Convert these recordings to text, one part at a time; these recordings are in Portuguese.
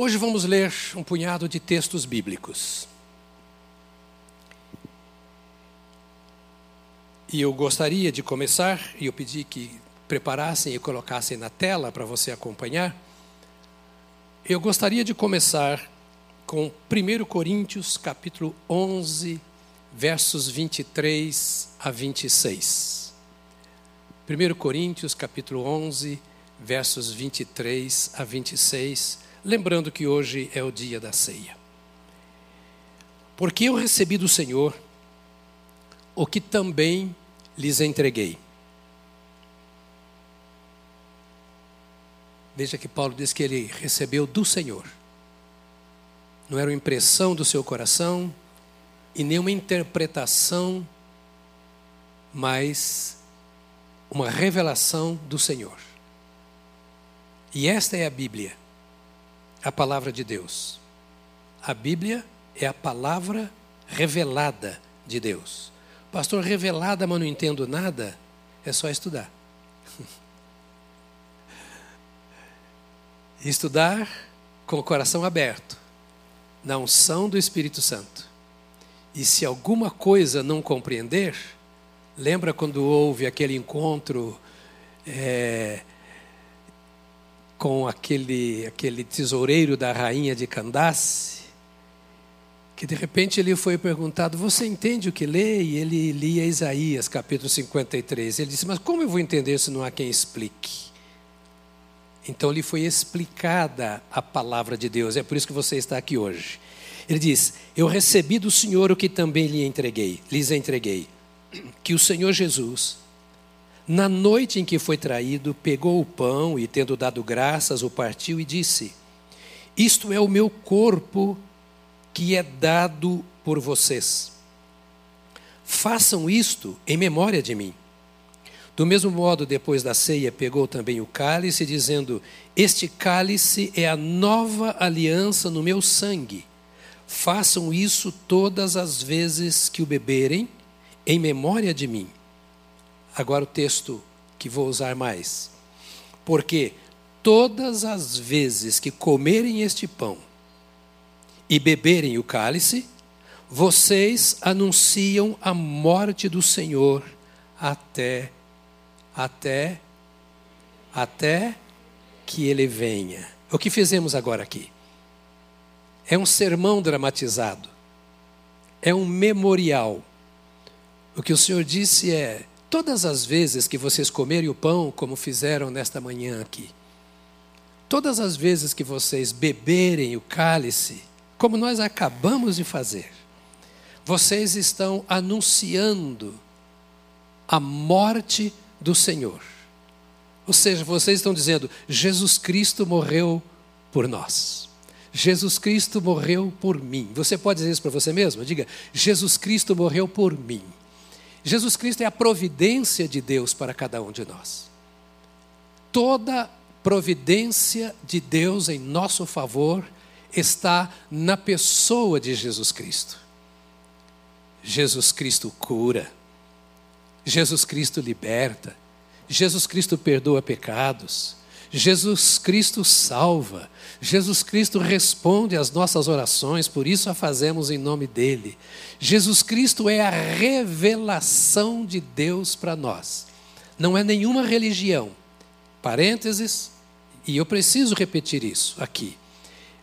Hoje vamos ler um punhado de textos bíblicos. E eu gostaria de começar, e eu pedi que preparassem e colocassem na tela para você acompanhar. Eu gostaria de começar com 1 Coríntios, capítulo 11, versos 23 a 26. 1 Coríntios, capítulo 11, versos 23 a 26 lembrando que hoje é o dia da ceia. Porque eu recebi do Senhor o que também lhes entreguei. Veja que Paulo diz que ele recebeu do Senhor. Não era uma impressão do seu coração e nem uma interpretação, mas uma revelação do Senhor. E esta é a Bíblia a palavra de Deus. A Bíblia é a palavra revelada de Deus. Pastor, revelada, mas não entendo nada, é só estudar. estudar com o coração aberto, na unção do Espírito Santo. E se alguma coisa não compreender, lembra quando houve aquele encontro é, com aquele, aquele tesoureiro da rainha de Candace, que de repente ele foi perguntado: Você entende o que lê? E ele lia Isaías, capítulo 53. Ele disse: Mas como eu vou entender se não há quem explique? Então lhe foi explicada a palavra de Deus, é por isso que você está aqui hoje. Ele diz: Eu recebi do Senhor o que também lhe entreguei, lhes entreguei, que o Senhor Jesus na noite em que foi traído, pegou o pão e, tendo dado graças, o partiu e disse: Isto é o meu corpo que é dado por vocês. Façam isto em memória de mim. Do mesmo modo, depois da ceia, pegou também o cálice, dizendo: Este cálice é a nova aliança no meu sangue. Façam isso todas as vezes que o beberem, em memória de mim. Agora o texto que vou usar mais. Porque todas as vezes que comerem este pão e beberem o cálice, vocês anunciam a morte do Senhor até até até que ele venha. O que fizemos agora aqui? É um sermão dramatizado. É um memorial. O que o Senhor disse é: Todas as vezes que vocês comerem o pão, como fizeram nesta manhã aqui, todas as vezes que vocês beberem o cálice, como nós acabamos de fazer, vocês estão anunciando a morte do Senhor. Ou seja, vocês estão dizendo: Jesus Cristo morreu por nós. Jesus Cristo morreu por mim. Você pode dizer isso para você mesmo? Diga: Jesus Cristo morreu por mim. Jesus Cristo é a providência de Deus para cada um de nós. Toda providência de Deus em nosso favor está na pessoa de Jesus Cristo. Jesus Cristo cura, Jesus Cristo liberta, Jesus Cristo perdoa pecados, Jesus Cristo salva, Jesus Cristo responde às nossas orações, por isso a fazemos em nome dele. Jesus Cristo é a revelação de Deus para nós. Não é nenhuma religião. Parênteses, e eu preciso repetir isso aqui.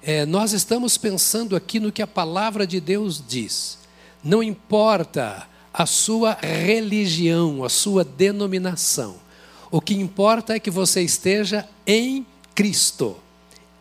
É, nós estamos pensando aqui no que a palavra de Deus diz. Não importa a sua religião, a sua denominação. O que importa é que você esteja em Cristo.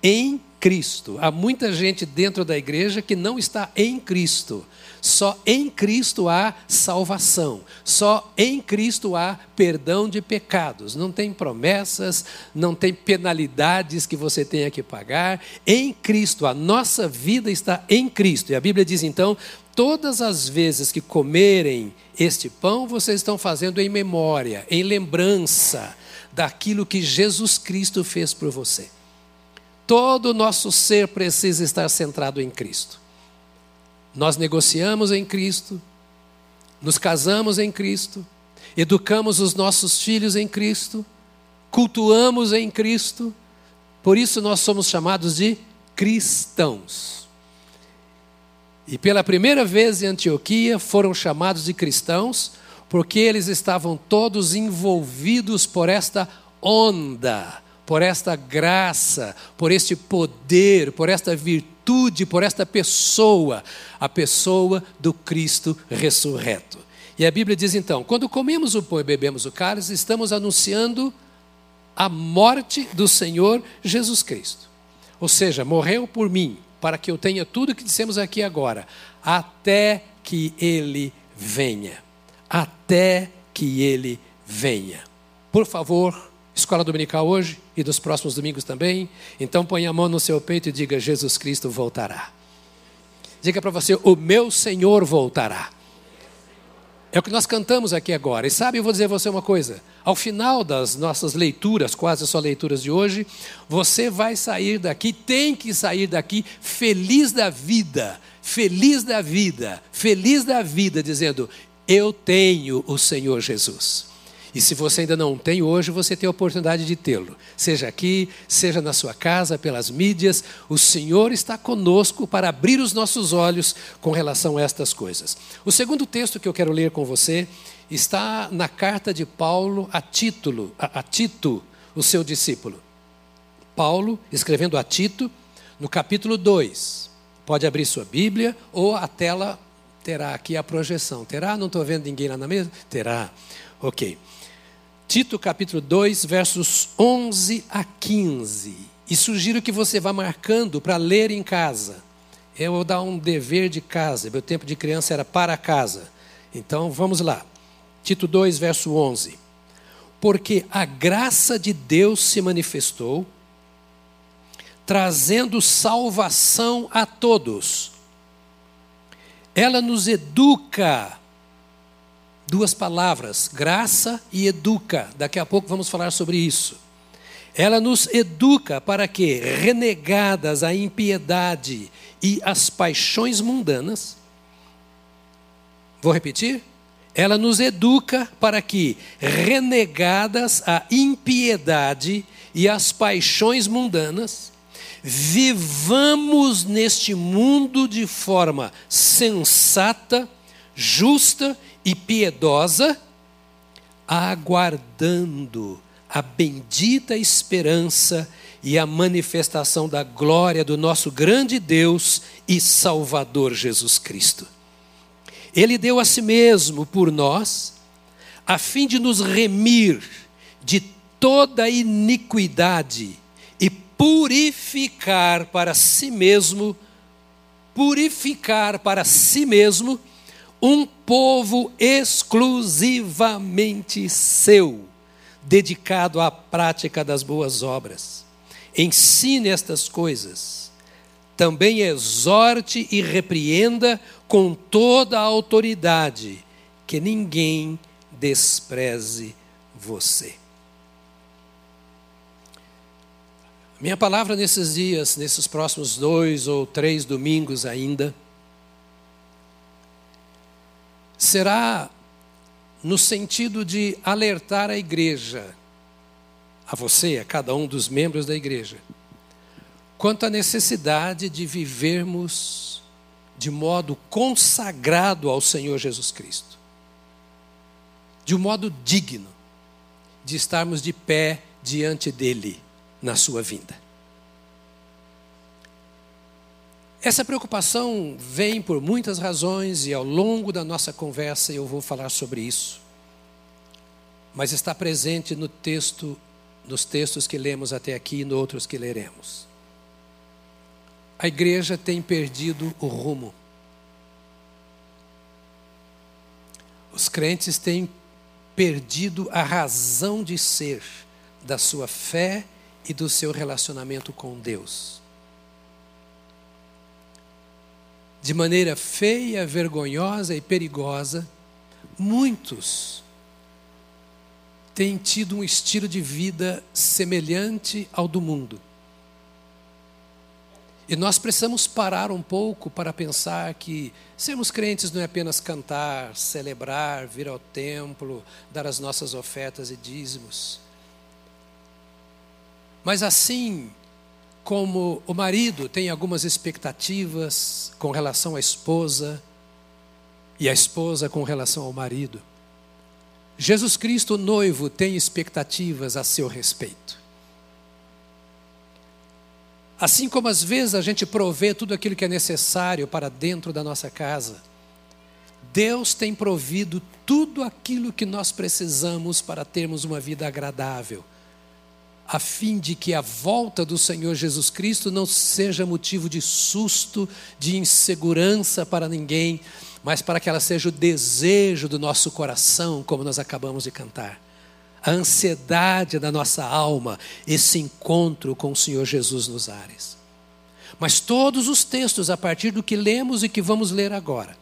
Em Cristo. Há muita gente dentro da igreja que não está em Cristo. Só em Cristo há salvação. Só em Cristo há perdão de pecados. Não tem promessas, não tem penalidades que você tenha que pagar. Em Cristo, a nossa vida está em Cristo. E a Bíblia diz então: todas as vezes que comerem este pão, vocês estão fazendo em memória, em lembrança daquilo que Jesus Cristo fez por você. Todo o nosso ser precisa estar centrado em Cristo. Nós negociamos em Cristo, nos casamos em Cristo, educamos os nossos filhos em Cristo, cultuamos em Cristo, por isso nós somos chamados de cristãos. E pela primeira vez em Antioquia foram chamados de cristãos porque eles estavam todos envolvidos por esta onda, por esta graça, por este poder, por esta virtude, por esta pessoa, a pessoa do Cristo ressurreto. E a Bíblia diz então: quando comemos o pão e bebemos o cálice, estamos anunciando a morte do Senhor Jesus Cristo. Ou seja, morreu por mim, para que eu tenha tudo que dissemos aqui agora, até que ele venha até que ele venha. Por favor, escola dominical hoje e dos próximos domingos também. Então ponha a mão no seu peito e diga: Jesus Cristo voltará. Diga para você: O meu Senhor voltará. É o que nós cantamos aqui agora. E sabe, eu vou dizer a você uma coisa: ao final das nossas leituras, quase só leituras de hoje, você vai sair daqui, tem que sair daqui feliz da vida, feliz da vida, feliz da vida, dizendo: eu tenho o Senhor Jesus. E se você ainda não tem hoje, você tem a oportunidade de tê-lo. Seja aqui, seja na sua casa, pelas mídias, o Senhor está conosco para abrir os nossos olhos com relação a estas coisas. O segundo texto que eu quero ler com você está na carta de Paulo a Título, a, a Tito, o seu discípulo. Paulo, escrevendo a Tito, no capítulo 2. Pode abrir sua Bíblia ou a tela Terá aqui a projeção. Terá? Não estou vendo ninguém lá na mesa? Terá. Ok. Tito capítulo 2, versos 11 a 15. E sugiro que você vá marcando para ler em casa. Eu vou dar um dever de casa. Meu tempo de criança era para casa. Então vamos lá. Tito 2, verso 11. Porque a graça de Deus se manifestou, trazendo salvação a todos ela nos educa. Duas palavras, graça e educa. Daqui a pouco vamos falar sobre isso. Ela nos educa para que, renegadas a impiedade e as paixões mundanas, vou repetir? Ela nos educa para que, renegadas a impiedade e as paixões mundanas, vivamos neste mundo de forma sensata, justa e piedosa, aguardando a bendita esperança e a manifestação da glória do nosso grande Deus e Salvador Jesus Cristo. Ele deu a si mesmo por nós, a fim de nos remir de toda iniquidade purificar para si mesmo, purificar para si mesmo um povo exclusivamente seu, dedicado à prática das boas obras. Ensine estas coisas. Também exorte e repreenda com toda a autoridade, que ninguém despreze você. Minha palavra nesses dias, nesses próximos dois ou três domingos ainda, será no sentido de alertar a igreja, a você, a cada um dos membros da igreja, quanto à necessidade de vivermos de modo consagrado ao Senhor Jesus Cristo, de um modo digno de estarmos de pé diante dEle na sua vinda. Essa preocupação vem por muitas razões e ao longo da nossa conversa eu vou falar sobre isso. Mas está presente no texto, nos textos que lemos até aqui e nos outros que leremos. A igreja tem perdido o rumo. Os crentes têm perdido a razão de ser da sua fé e do seu relacionamento com Deus. De maneira feia, vergonhosa e perigosa, muitos têm tido um estilo de vida semelhante ao do mundo. E nós precisamos parar um pouco para pensar que sermos crentes não é apenas cantar, celebrar, vir ao templo, dar as nossas ofertas e dízimos. Mas assim como o marido tem algumas expectativas com relação à esposa e a esposa com relação ao marido, Jesus Cristo, noivo, tem expectativas a seu respeito. Assim como às vezes a gente provê tudo aquilo que é necessário para dentro da nossa casa, Deus tem provido tudo aquilo que nós precisamos para termos uma vida agradável, a fim de que a volta do Senhor Jesus Cristo não seja motivo de susto, de insegurança para ninguém, mas para que ela seja o desejo do nosso coração, como nós acabamos de cantar. A ansiedade da nossa alma, esse encontro com o Senhor Jesus nos ares. Mas todos os textos, a partir do que lemos e que vamos ler agora,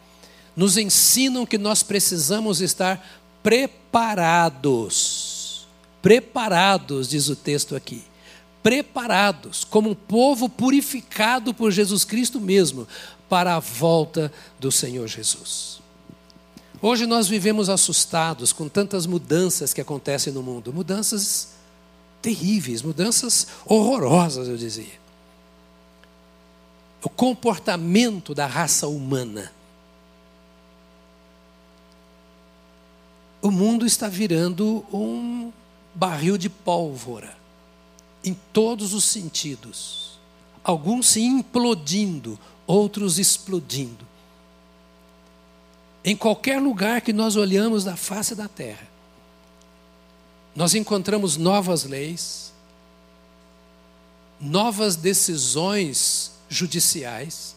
nos ensinam que nós precisamos estar preparados. Preparados, diz o texto aqui. Preparados, como um povo purificado por Jesus Cristo mesmo, para a volta do Senhor Jesus. Hoje nós vivemos assustados com tantas mudanças que acontecem no mundo, mudanças terríveis, mudanças horrorosas, eu dizia. O comportamento da raça humana. O mundo está virando um barril de pólvora, em todos os sentidos. Alguns se implodindo, outros explodindo. Em qualquer lugar que nós olhamos da face da terra, nós encontramos novas leis, novas decisões judiciais,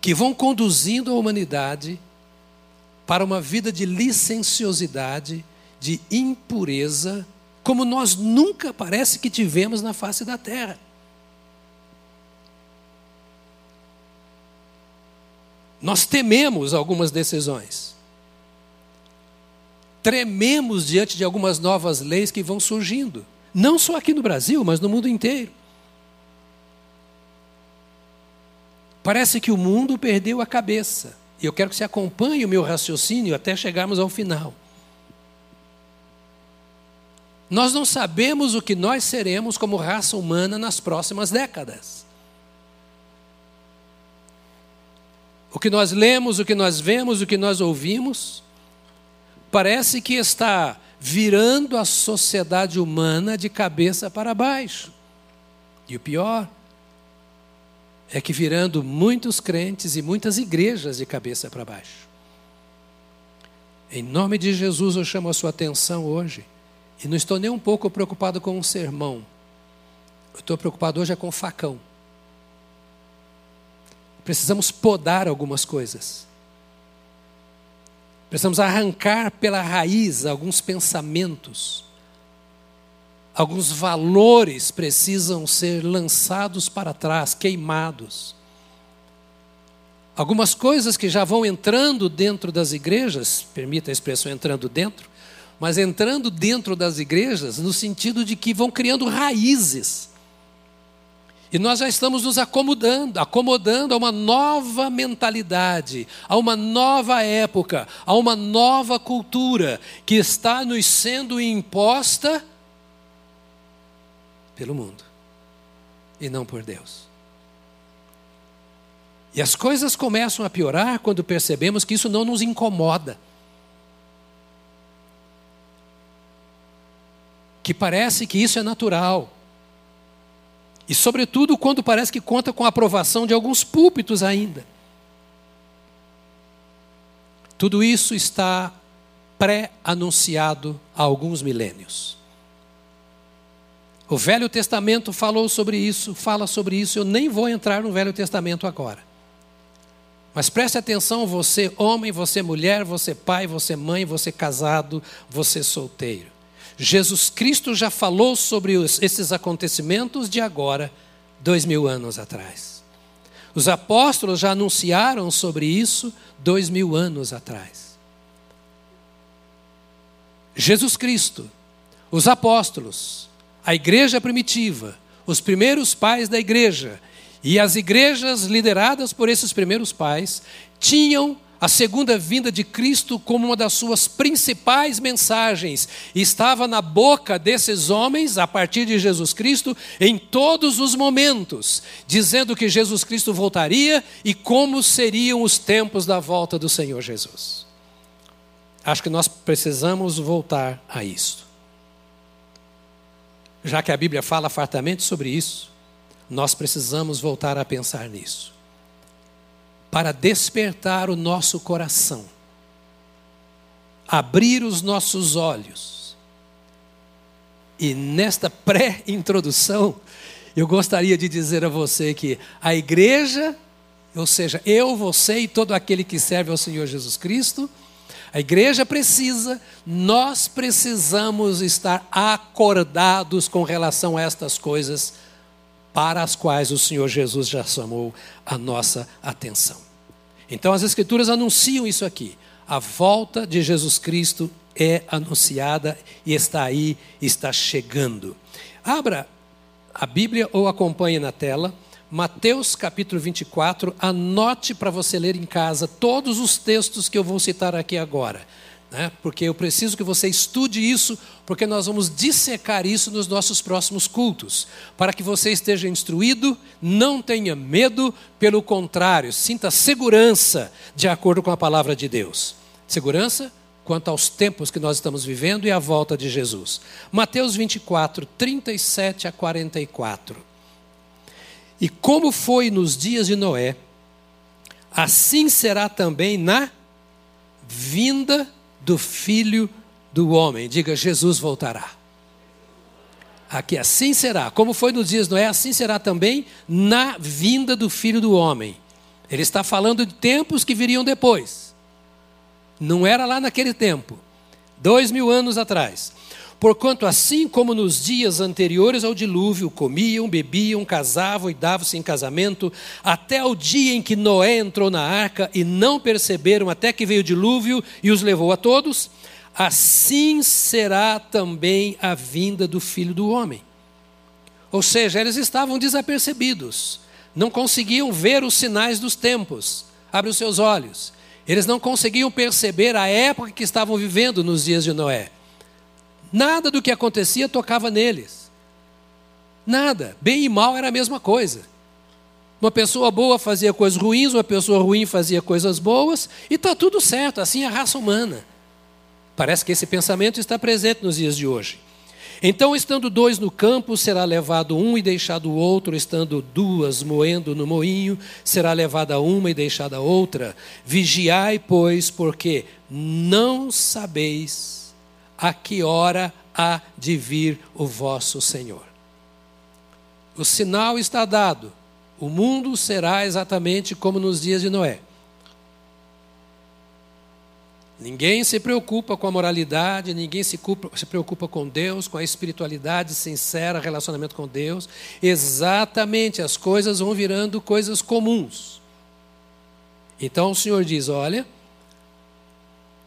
que vão conduzindo a humanidade para uma vida de licenciosidade, de impureza, como nós nunca parece que tivemos na face da terra. Nós tememos algumas decisões. Trememos diante de algumas novas leis que vão surgindo. Não só aqui no Brasil, mas no mundo inteiro. Parece que o mundo perdeu a cabeça. E eu quero que você acompanhe o meu raciocínio até chegarmos ao final. Nós não sabemos o que nós seremos como raça humana nas próximas décadas. O que nós lemos, o que nós vemos, o que nós ouvimos, parece que está virando a sociedade humana de cabeça para baixo. E o pior é que virando muitos crentes e muitas igrejas de cabeça para baixo. Em nome de Jesus, eu chamo a sua atenção hoje. E não estou nem um pouco preocupado com um sermão. Eu estou preocupado hoje é com o facão. Precisamos podar algumas coisas. Precisamos arrancar pela raiz alguns pensamentos. Alguns valores precisam ser lançados para trás, queimados. Algumas coisas que já vão entrando dentro das igrejas, permita a expressão entrando dentro, mas entrando dentro das igrejas no sentido de que vão criando raízes e nós já estamos nos acomodando, acomodando a uma nova mentalidade, a uma nova época, a uma nova cultura que está nos sendo imposta pelo mundo e não por Deus. E as coisas começam a piorar quando percebemos que isso não nos incomoda. Que parece que isso é natural. E, sobretudo, quando parece que conta com a aprovação de alguns púlpitos ainda. Tudo isso está pré-anunciado há alguns milênios. O Velho Testamento falou sobre isso, fala sobre isso. Eu nem vou entrar no Velho Testamento agora. Mas preste atenção, você homem, você mulher, você pai, você mãe, você casado, você solteiro. Jesus Cristo já falou sobre os, esses acontecimentos de agora, dois mil anos atrás. Os apóstolos já anunciaram sobre isso dois mil anos atrás. Jesus Cristo, os apóstolos, a igreja primitiva, os primeiros pais da igreja e as igrejas lideradas por esses primeiros pais tinham a segunda vinda de Cristo como uma das suas principais mensagens. Estava na boca desses homens, a partir de Jesus Cristo, em todos os momentos, dizendo que Jesus Cristo voltaria e como seriam os tempos da volta do Senhor Jesus. Acho que nós precisamos voltar a isso. Já que a Bíblia fala fartamente sobre isso, nós precisamos voltar a pensar nisso para despertar o nosso coração, abrir os nossos olhos. E nesta pré-introdução, eu gostaria de dizer a você que a igreja, ou seja, eu, você e todo aquele que serve ao Senhor Jesus Cristo, a igreja precisa, nós precisamos estar acordados com relação a estas coisas para as quais o Senhor Jesus já chamou a nossa atenção. Então as Escrituras anunciam isso aqui. A volta de Jesus Cristo é anunciada e está aí, está chegando. Abra a Bíblia ou acompanhe na tela. Mateus capítulo 24, anote para você ler em casa todos os textos que eu vou citar aqui agora né? porque eu preciso que você estude isso, porque nós vamos dissecar isso nos nossos próximos cultos, para que você esteja instruído, não tenha medo, pelo contrário, sinta segurança de acordo com a palavra de Deus. Segurança quanto aos tempos que nós estamos vivendo e à volta de Jesus. Mateus 24, 37 a 44. E como foi nos dias de Noé, assim será também na vinda do Filho do Homem. Diga, Jesus voltará. Aqui assim será, como foi nos dias Noé, assim será também na vinda do Filho do Homem. Ele está falando de tempos que viriam depois. Não era lá naquele tempo, dois mil anos atrás. Porquanto, assim como nos dias anteriores ao dilúvio, comiam, bebiam, casavam e davam-se em casamento, até o dia em que Noé entrou na arca e não perceberam até que veio o dilúvio e os levou a todos, assim será também a vinda do filho do homem. Ou seja, eles estavam desapercebidos, não conseguiam ver os sinais dos tempos. Abre os seus olhos. Eles não conseguiam perceber a época que estavam vivendo nos dias de Noé. Nada do que acontecia tocava neles. Nada. Bem e mal era a mesma coisa. Uma pessoa boa fazia coisas ruins, uma pessoa ruim fazia coisas boas, e está tudo certo, assim é a raça humana. Parece que esse pensamento está presente nos dias de hoje. Então, estando dois no campo, será levado um e deixado o outro, estando duas moendo no moinho, será levada uma e deixada outra. Vigiai, pois, porque não sabeis a que hora há de vir o vosso Senhor. O sinal está dado. O mundo será exatamente como nos dias de Noé. Ninguém se preocupa com a moralidade, ninguém se, se, preocupa com Deus, com a espiritualidade sincera, relacionamento com Deus. Exatamente, as coisas vão virando coisas comuns. Então o Senhor diz: olha,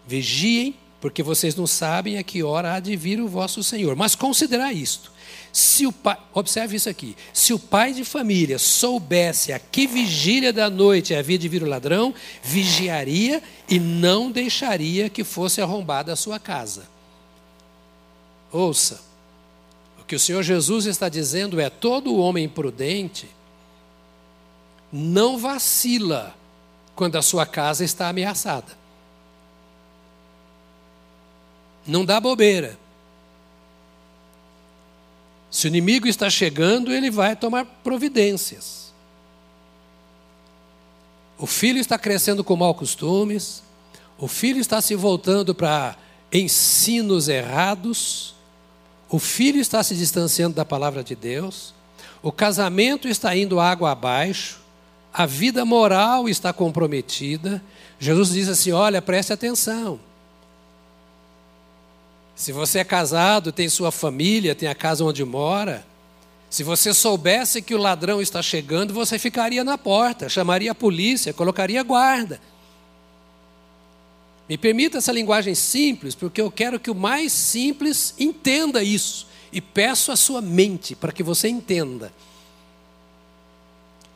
vigiem porque vocês não sabem a que hora há de vir o vosso Senhor. Mas considerar isto. Se o pai, observe isso aqui. Se o pai de família soubesse a que vigília da noite havia de vir o ladrão, vigiaria e não deixaria que fosse arrombada a sua casa. Ouça, o que o Senhor Jesus está dizendo é: todo homem prudente não vacila quando a sua casa está ameaçada. Não dá bobeira. Se o inimigo está chegando, ele vai tomar providências. O filho está crescendo com maus costumes, o filho está se voltando para ensinos errados, o filho está se distanciando da palavra de Deus, o casamento está indo água abaixo, a vida moral está comprometida. Jesus diz assim: olha, preste atenção. Se você é casado, tem sua família, tem a casa onde mora, se você soubesse que o ladrão está chegando, você ficaria na porta, chamaria a polícia, colocaria guarda. Me permita essa linguagem simples, porque eu quero que o mais simples entenda isso. E peço a sua mente para que você entenda.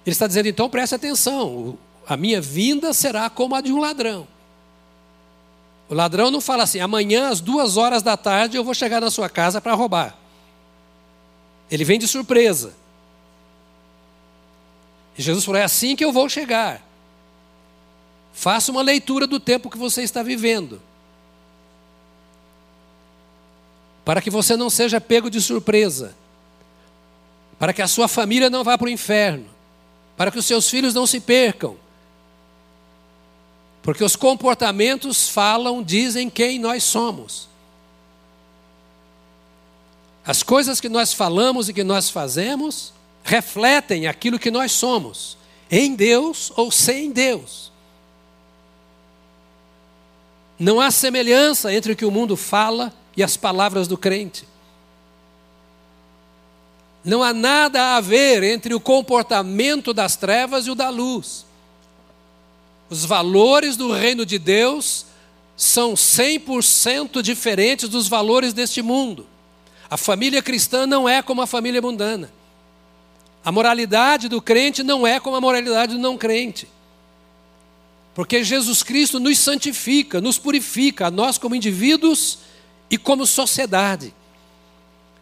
Ele está dizendo, então preste atenção: a minha vinda será como a de um ladrão. O ladrão não fala assim: amanhã às duas horas da tarde eu vou chegar na sua casa para roubar. Ele vem de surpresa. E Jesus falou: é assim que eu vou chegar. Faça uma leitura do tempo que você está vivendo. Para que você não seja pego de surpresa. Para que a sua família não vá para o inferno. Para que os seus filhos não se percam. Porque os comportamentos falam, dizem quem nós somos. As coisas que nós falamos e que nós fazemos refletem aquilo que nós somos, em Deus ou sem Deus. Não há semelhança entre o que o mundo fala e as palavras do crente. Não há nada a ver entre o comportamento das trevas e o da luz. Os valores do reino de Deus são 100% diferentes dos valores deste mundo. A família cristã não é como a família mundana. A moralidade do crente não é como a moralidade do não crente. Porque Jesus Cristo nos santifica, nos purifica, a nós como indivíduos e como sociedade.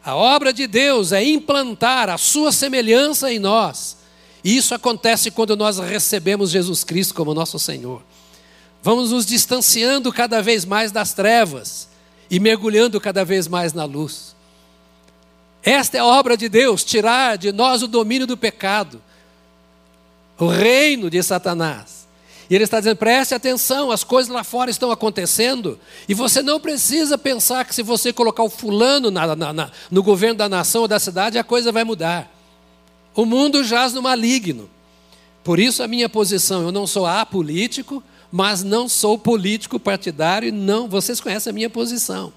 A obra de Deus é implantar a sua semelhança em nós. E isso acontece quando nós recebemos Jesus Cristo como nosso Senhor. Vamos nos distanciando cada vez mais das trevas e mergulhando cada vez mais na luz. Esta é a obra de Deus, tirar de nós o domínio do pecado, o reino de Satanás. E ele está dizendo: preste atenção, as coisas lá fora estão acontecendo, e você não precisa pensar que se você colocar o fulano na, na, na, no governo da nação ou da cidade, a coisa vai mudar. O mundo jaz no maligno. Por isso a minha posição, eu não sou apolítico, mas não sou político partidário, não, vocês conhecem a minha posição.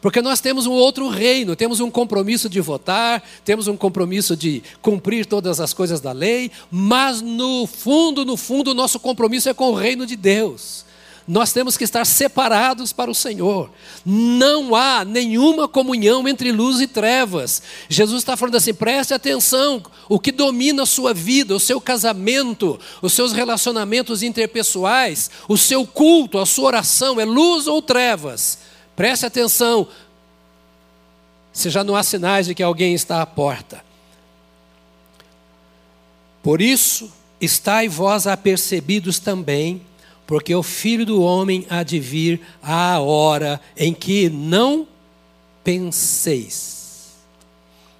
Porque nós temos um outro reino, temos um compromisso de votar, temos um compromisso de cumprir todas as coisas da lei, mas no fundo, no fundo, o nosso compromisso é com o reino de Deus. Nós temos que estar separados para o Senhor. Não há nenhuma comunhão entre luz e trevas. Jesus está falando assim: preste atenção, o que domina a sua vida, o seu casamento, os seus relacionamentos interpessoais, o seu culto, a sua oração, é luz ou trevas? Preste atenção, se já não há sinais de que alguém está à porta. Por isso, estai vós apercebidos também, porque o filho do homem há de vir à hora em que não penseis.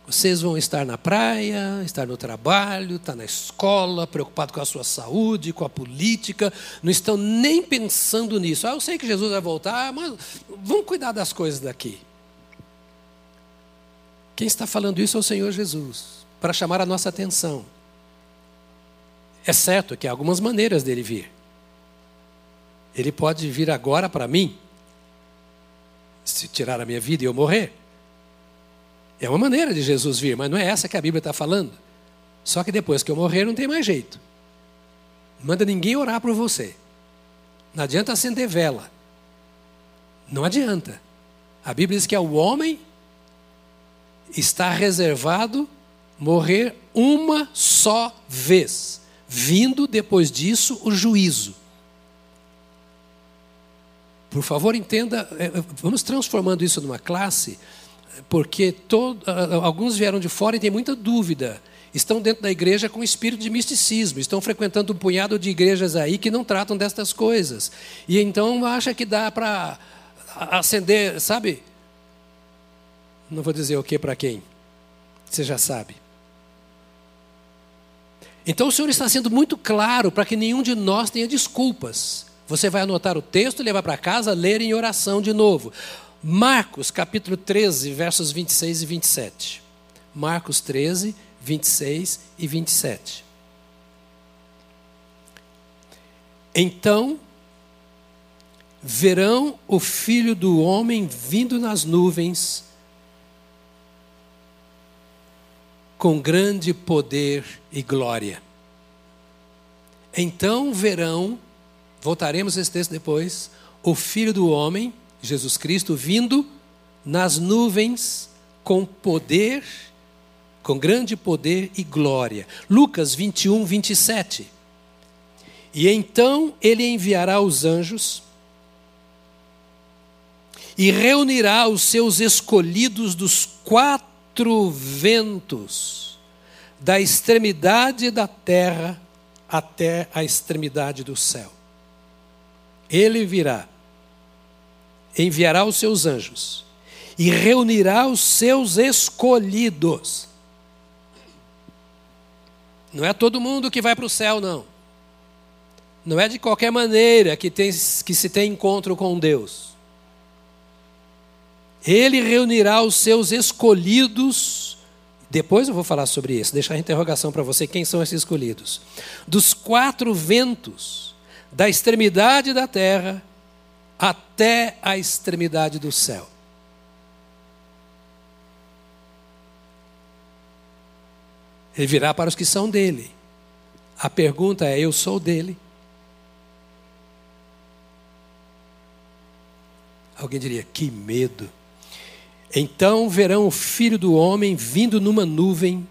Vocês vão estar na praia, estar no trabalho, estar na escola, preocupado com a sua saúde, com a política, não estão nem pensando nisso. Ah, eu sei que Jesus vai voltar, mas vamos cuidar das coisas daqui. Quem está falando isso é o Senhor Jesus, para chamar a nossa atenção. É certo que há algumas maneiras dele vir. Ele pode vir agora para mim, se tirar a minha vida e eu morrer. É uma maneira de Jesus vir, mas não é essa que a Bíblia está falando. Só que depois que eu morrer, não tem mais jeito. Manda ninguém orar por você. Não adianta acender vela. Não adianta. A Bíblia diz que ao homem está reservado morrer uma só vez, vindo depois disso o juízo. Por favor, entenda, é, vamos transformando isso numa classe porque todo, alguns vieram de fora e têm muita dúvida. Estão dentro da igreja com espírito de misticismo, estão frequentando um punhado de igrejas aí que não tratam destas coisas. E então acha que dá para acender, sabe? Não vou dizer o que para quem. Você já sabe. Então o Senhor está sendo muito claro para que nenhum de nós tenha desculpas. Você vai anotar o texto, levar para casa, ler em oração de novo. Marcos capítulo 13, versos 26 e 27. Marcos 13, 26 e 27. Então verão o filho do homem vindo nas nuvens com grande poder e glória. Então verão, voltaremos a esse texto depois, o filho do homem Jesus Cristo vindo nas nuvens com poder, com grande poder e glória. Lucas 21, 27. E então ele enviará os anjos e reunirá os seus escolhidos dos quatro ventos, da extremidade da terra até a extremidade do céu. Ele virá, enviará os seus anjos e reunirá os seus escolhidos. Não é todo mundo que vai para o céu, não. Não é de qualquer maneira que, tem, que se tem encontro com Deus. Ele reunirá os seus escolhidos. Depois eu vou falar sobre isso, deixar a interrogação para você: quem são esses escolhidos? Dos quatro ventos, da extremidade da terra até a extremidade do céu. Ele virá para os que são dele. A pergunta é: eu sou dele? Alguém diria: que medo. Então verão o filho do homem vindo numa nuvem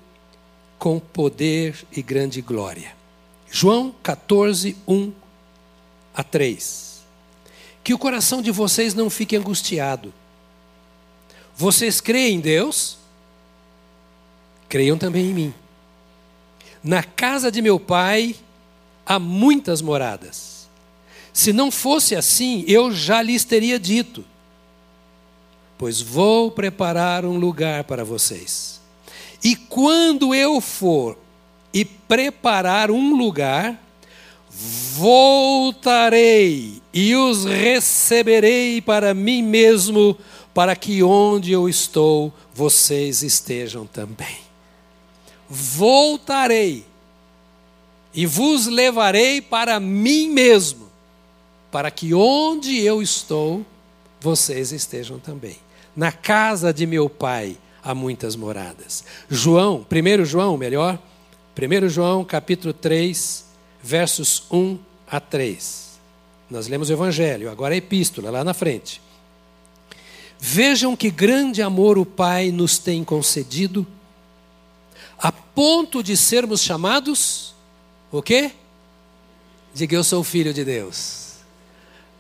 com poder e grande glória. João 14, 1 a 3. Que o coração de vocês não fique angustiado. Vocês creem em Deus? Creiam também em mim. Na casa de meu pai há muitas moradas. Se não fosse assim, eu já lhes teria dito: Pois vou preparar um lugar para vocês. E quando eu for e preparar um lugar, voltarei e os receberei para mim mesmo, para que onde eu estou, vocês estejam também. Voltarei e vos levarei para mim mesmo para que onde eu estou, vocês estejam também. Na casa de meu pai há muitas moradas. João, 1 João, melhor, 1 João capítulo 3, versos 1 a 3. Nós lemos o Evangelho, agora a epístola, lá na frente. Vejam que grande amor o Pai nos tem concedido, a ponto de sermos chamados, o quê? Diga eu sou filho de Deus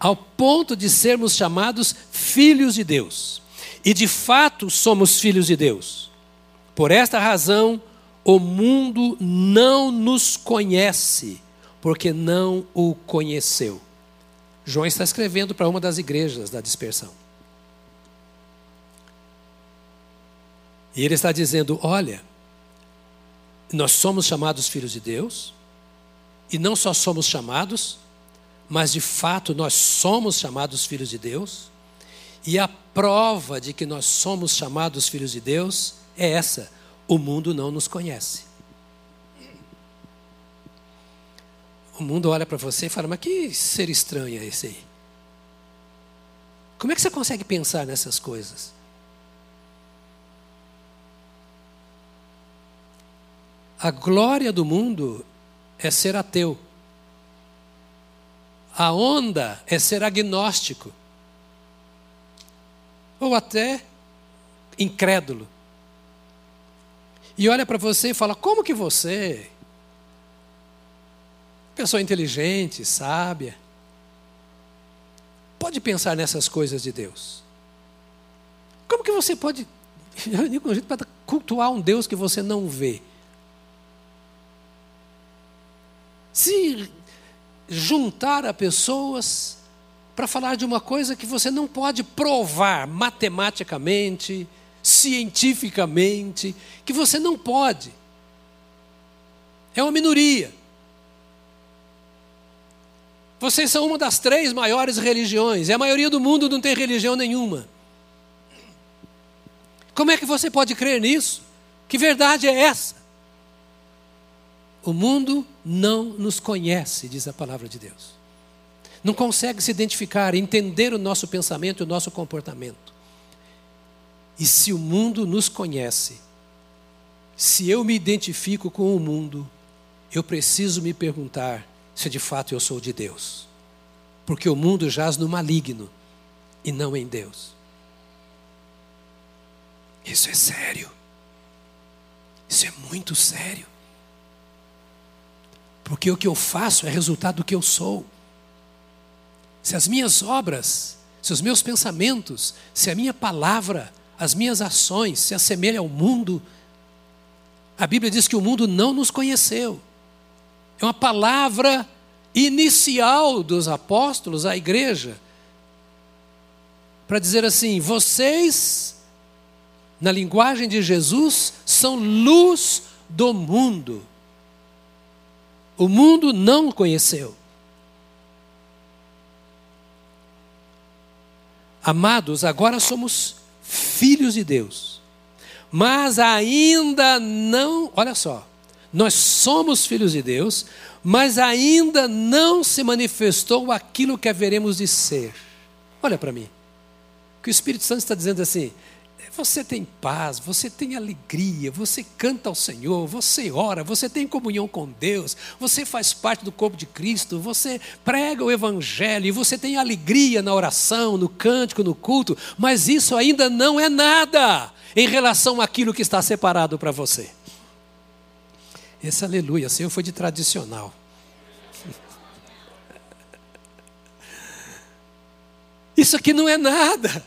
ao ponto de sermos chamados filhos de Deus. E de fato somos filhos de Deus. Por esta razão, o mundo não nos conhece, porque não o conheceu. João está escrevendo para uma das igrejas da dispersão. E ele está dizendo: olha, nós somos chamados filhos de Deus, e não só somos chamados, mas de fato nós somos chamados filhos de Deus, e a prova de que nós somos chamados filhos de Deus é essa: o mundo não nos conhece. O mundo olha para você e fala: Mas que ser estranho é esse aí? Como é que você consegue pensar nessas coisas? A glória do mundo é ser ateu. A onda é ser agnóstico. Ou até incrédulo. E olha para você e fala: como que você, pessoa inteligente, sábia, pode pensar nessas coisas de Deus? Como que você pode para cultuar um Deus que você não vê? Se juntar a pessoas para falar de uma coisa que você não pode provar matematicamente, cientificamente, que você não pode. É uma minoria. Vocês são uma das três maiores religiões, e a maioria do mundo não tem religião nenhuma. Como é que você pode crer nisso? Que verdade é essa? O mundo não nos conhece, diz a palavra de Deus. Não consegue se identificar, entender o nosso pensamento e o nosso comportamento. E se o mundo nos conhece, se eu me identifico com o mundo, eu preciso me perguntar se de fato eu sou de Deus. Porque o mundo jaz no maligno e não em Deus. Isso é sério. Isso é muito sério. Porque o que eu faço é resultado do que eu sou. Se as minhas obras se os meus pensamentos, se a minha palavra, as minhas ações se assemelham ao mundo, a Bíblia diz que o mundo não nos conheceu. É uma palavra inicial dos apóstolos à igreja para dizer assim: vocês, na linguagem de Jesus, são luz do mundo. O mundo não conheceu. Amados, agora somos filhos de Deus. Mas ainda não, olha só, nós somos filhos de Deus, mas ainda não se manifestou aquilo que haveremos de ser. Olha para mim. O que o Espírito Santo está dizendo assim: você tem paz, você tem alegria, você canta ao Senhor, você ora, você tem comunhão com Deus, você faz parte do corpo de Cristo, você prega o Evangelho, e você tem alegria na oração, no cântico, no culto, mas isso ainda não é nada em relação àquilo que está separado para você. Esse aleluia, Senhor, foi de tradicional. Isso aqui não é nada.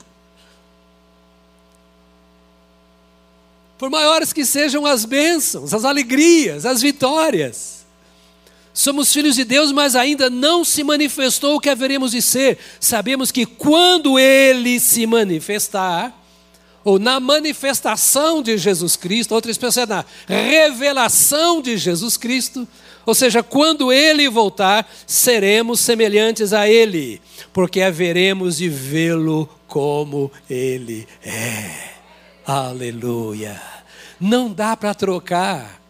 Por maiores que sejam as bênçãos, as alegrias, as vitórias. Somos filhos de Deus, mas ainda não se manifestou o que haveremos de ser. Sabemos que quando Ele se manifestar, ou na manifestação de Jesus Cristo, outra expressão é na revelação de Jesus Cristo, ou seja, quando Ele voltar, seremos semelhantes a Ele, porque haveremos de vê-lo como Ele é. Aleluia. Não dá para trocar.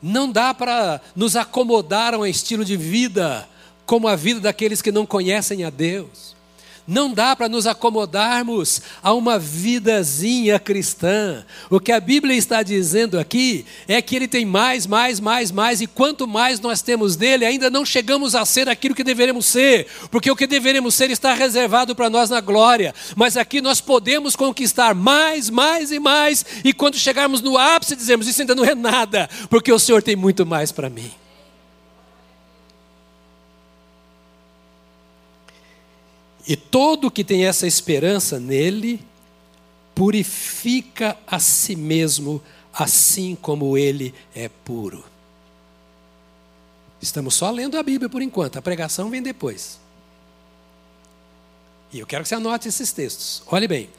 Não dá para nos acomodar a um estilo de vida como a vida daqueles que não conhecem a Deus. Não dá para nos acomodarmos a uma vidazinha cristã. O que a Bíblia está dizendo aqui é que ele tem mais, mais, mais, mais, e quanto mais nós temos dele, ainda não chegamos a ser aquilo que deveremos ser, porque o que deveremos ser está reservado para nós na glória. Mas aqui nós podemos conquistar mais, mais e mais, e quando chegarmos no ápice, dizemos: Isso ainda não é nada, porque o Senhor tem muito mais para mim. E todo que tem essa esperança nele, purifica a si mesmo, assim como ele é puro. Estamos só lendo a Bíblia por enquanto, a pregação vem depois. E eu quero que você anote esses textos. Olhe bem.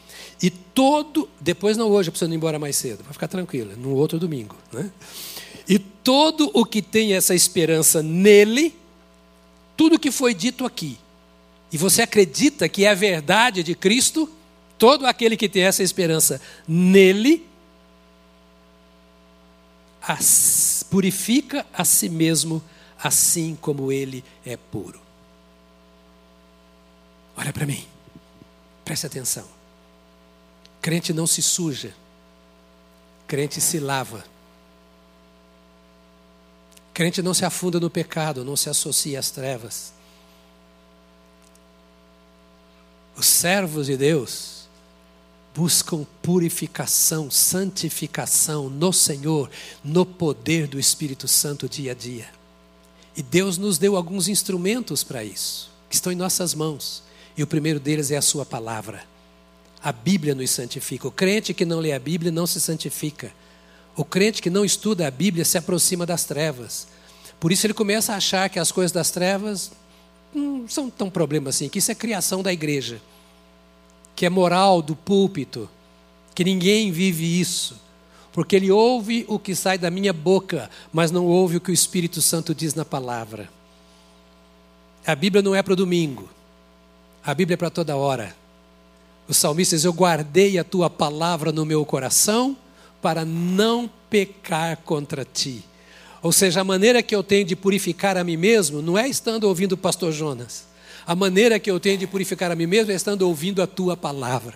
E todo, depois não hoje, precisando ir embora mais cedo, para ficar tranquilo, no outro domingo. Né? E todo o que tem essa esperança nele, tudo que foi dito aqui, e você acredita que é a verdade de Cristo, todo aquele que tem essa esperança nele, as, purifica a si mesmo, assim como ele é puro. Olha para mim, preste atenção. Crente não se suja, crente se lava. Crente não se afunda no pecado, não se associa às trevas. Os servos de Deus buscam purificação, santificação no Senhor, no poder do Espírito Santo dia a dia. E Deus nos deu alguns instrumentos para isso, que estão em nossas mãos. E o primeiro deles é a Sua palavra. A Bíblia nos santifica. O crente que não lê a Bíblia não se santifica. O crente que não estuda a Bíblia se aproxima das trevas. Por isso ele começa a achar que as coisas das trevas não são tão problema assim, que isso é criação da igreja, que é moral do púlpito, que ninguém vive isso, porque ele ouve o que sai da minha boca, mas não ouve o que o Espírito Santo diz na palavra. A Bíblia não é para o domingo, a Bíblia é para toda hora. O salmista diz: Eu guardei a tua palavra no meu coração para não pecar contra ti. Ou seja, a maneira que eu tenho de purificar a mim mesmo não é estando ouvindo o pastor Jonas. A maneira que eu tenho de purificar a mim mesmo é estando ouvindo a tua palavra.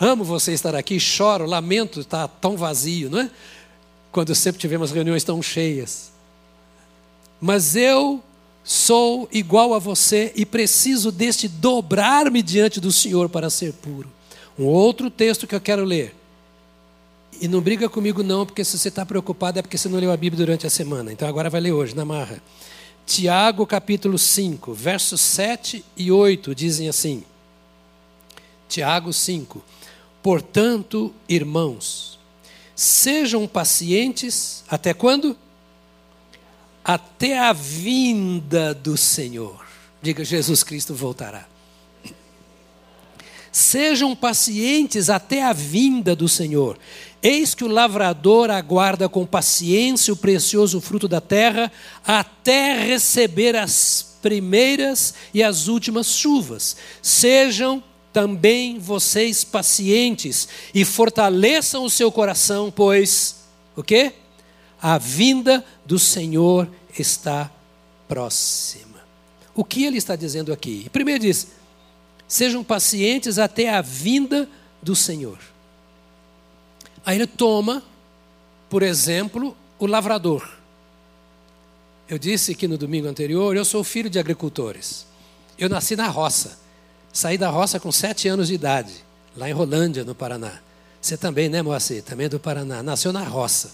Amo você estar aqui, choro, lamento estar tão vazio, não é? Quando sempre tivemos reuniões tão cheias. Mas eu sou igual a você e preciso deste dobrar-me diante do Senhor para ser puro. Um outro texto que eu quero ler e não briga comigo não, porque se você está preocupado é porque você não leu a Bíblia durante a semana. Então agora vai ler hoje, na marra. Tiago capítulo 5, versos 7 e 8 dizem assim: Tiago 5: Portanto, irmãos, sejam pacientes até quando? Até a vinda do Senhor. Diga, Jesus Cristo voltará. Sejam pacientes até a vinda do Senhor. Eis que o lavrador aguarda com paciência o precioso fruto da terra, até receber as primeiras e as últimas chuvas. Sejam também vocês pacientes e fortaleçam o seu coração, pois o quê? A vinda do Senhor está próxima. O que ele está dizendo aqui? Primeiro diz: sejam pacientes até a vinda do Senhor. Aí ele toma, por exemplo, o lavrador. Eu disse que no domingo anterior, eu sou filho de agricultores. Eu nasci na roça. Saí da roça com sete anos de idade, lá em Rolândia, no Paraná. Você também, né, Moacir? Também é do Paraná. Nasceu na roça.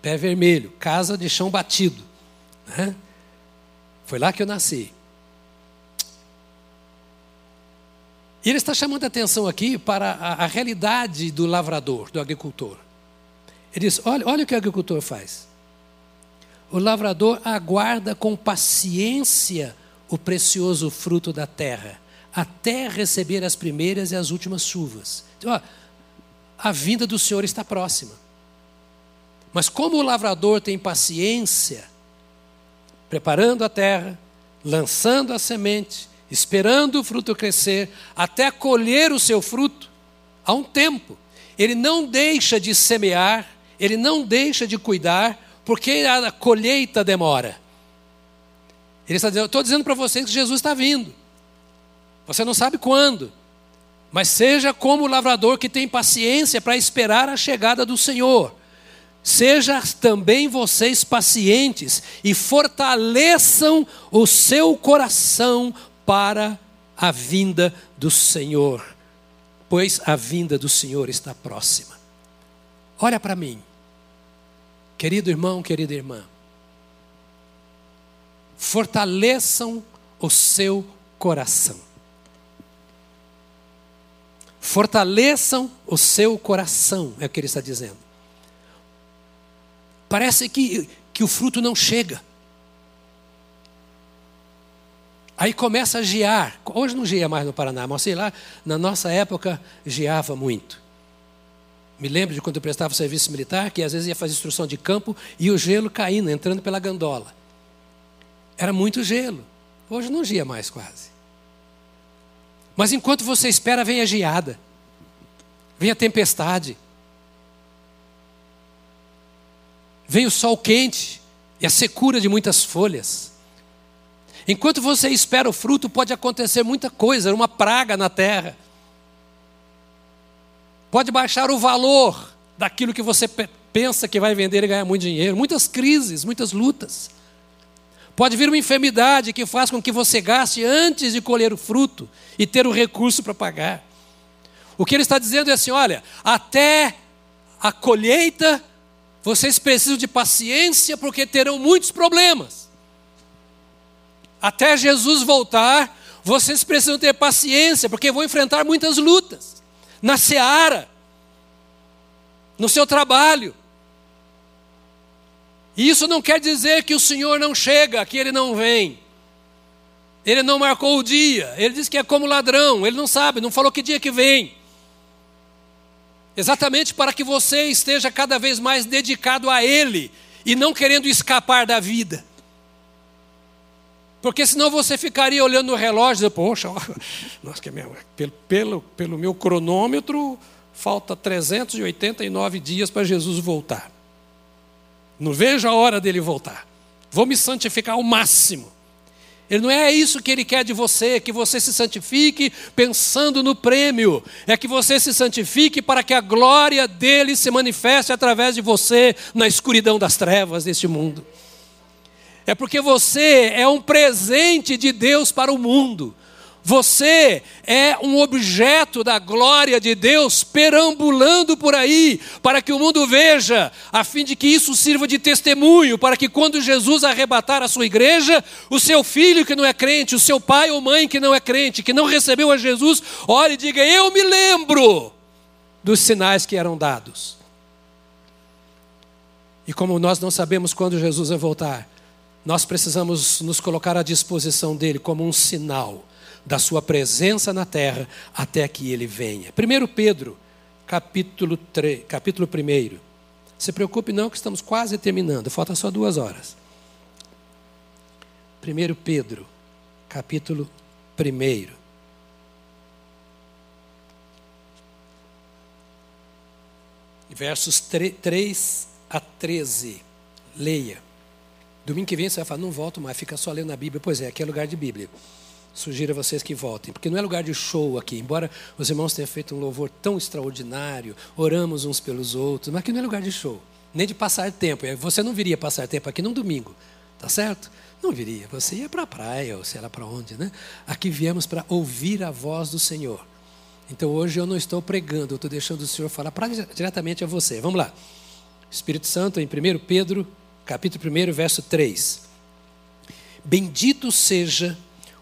Pé vermelho, casa de chão batido. Né? Foi lá que eu nasci. E ele está chamando a atenção aqui para a, a realidade do lavrador, do agricultor. Ele diz: olha, olha o que o agricultor faz. O lavrador aguarda com paciência o precioso fruto da terra, até receber as primeiras e as últimas chuvas. Então, ó, a vinda do Senhor está próxima. Mas como o lavrador tem paciência, preparando a terra, lançando a semente, esperando o fruto crescer, até colher o seu fruto, há um tempo. Ele não deixa de semear, ele não deixa de cuidar, porque a colheita demora. Ele está dizendo, estou dizendo para vocês que Jesus está vindo. Você não sabe quando, mas seja como o lavrador que tem paciência para esperar a chegada do Senhor. Seja também vocês pacientes e fortaleçam o seu coração para a vinda do Senhor, pois a vinda do Senhor está próxima. Olha para mim, querido irmão, querida irmã, fortaleçam o seu coração. Fortaleçam o seu coração, é o que ele está dizendo. Parece que, que o fruto não chega. Aí começa a gear. Hoje não geia mais no Paraná, mas sei lá, na nossa época geava muito. Me lembro de quando eu prestava serviço militar, que às vezes ia fazer instrução de campo e o gelo caindo, entrando pela gandola. Era muito gelo. Hoje não geia mais quase. Mas enquanto você espera, vem a geada, vem a tempestade, vem o sol quente e a secura de muitas folhas. Enquanto você espera o fruto, pode acontecer muita coisa, uma praga na terra. Pode baixar o valor daquilo que você pensa que vai vender e ganhar muito dinheiro. Muitas crises, muitas lutas. Pode vir uma enfermidade que faz com que você gaste antes de colher o fruto e ter o recurso para pagar. O que ele está dizendo é assim: olha, até a colheita, vocês precisam de paciência, porque terão muitos problemas até Jesus voltar, vocês precisam ter paciência, porque vão enfrentar muitas lutas na seara, no seu trabalho. E isso não quer dizer que o Senhor não chega, que ele não vem. Ele não marcou o dia, ele diz que é como ladrão, ele não sabe, não falou que dia que vem. Exatamente para que você esteja cada vez mais dedicado a Ele e não querendo escapar da vida. Porque senão você ficaria olhando no relógio e poxa, nossa, que minha, pelo, pelo, pelo meu cronômetro, falta 389 dias para Jesus voltar. Não vejo a hora dele voltar. Vou me santificar ao máximo. Ele não é isso que ele quer de você, que você se santifique pensando no prêmio. É que você se santifique para que a glória dele se manifeste através de você na escuridão das trevas deste mundo. É porque você é um presente de Deus para o mundo. Você é um objeto da glória de Deus perambulando por aí, para que o mundo veja, a fim de que isso sirva de testemunho, para que quando Jesus arrebatar a sua igreja, o seu filho que não é crente, o seu pai ou mãe que não é crente, que não recebeu a Jesus, olhe e diga: Eu me lembro dos sinais que eram dados. E como nós não sabemos quando Jesus vai voltar, nós precisamos nos colocar à disposição dele como um sinal da sua presença na terra até que ele venha. 1 Pedro, capítulo, 3, capítulo 1. Se preocupe não que estamos quase terminando, falta só duas horas. 1 Pedro, capítulo 1. Versos 3 a 13. Leia. Domingo que vem você vai falar, não volto mais, fica só lendo a Bíblia. Pois é, aqui é lugar de Bíblia. Sugiro a vocês que voltem, porque não é lugar de show aqui. Embora os irmãos tenham feito um louvor tão extraordinário, oramos uns pelos outros, mas aqui não é lugar de show, nem de passar tempo. Você não viria passar tempo aqui num domingo, tá certo? Não viria. Você ia para a praia, ou sei lá para onde, né? Aqui viemos para ouvir a voz do Senhor. Então hoje eu não estou pregando, eu estou deixando o Senhor falar diretamente a você. Vamos lá. Espírito Santo, em 1 Pedro, capítulo 1, verso 3. Bendito seja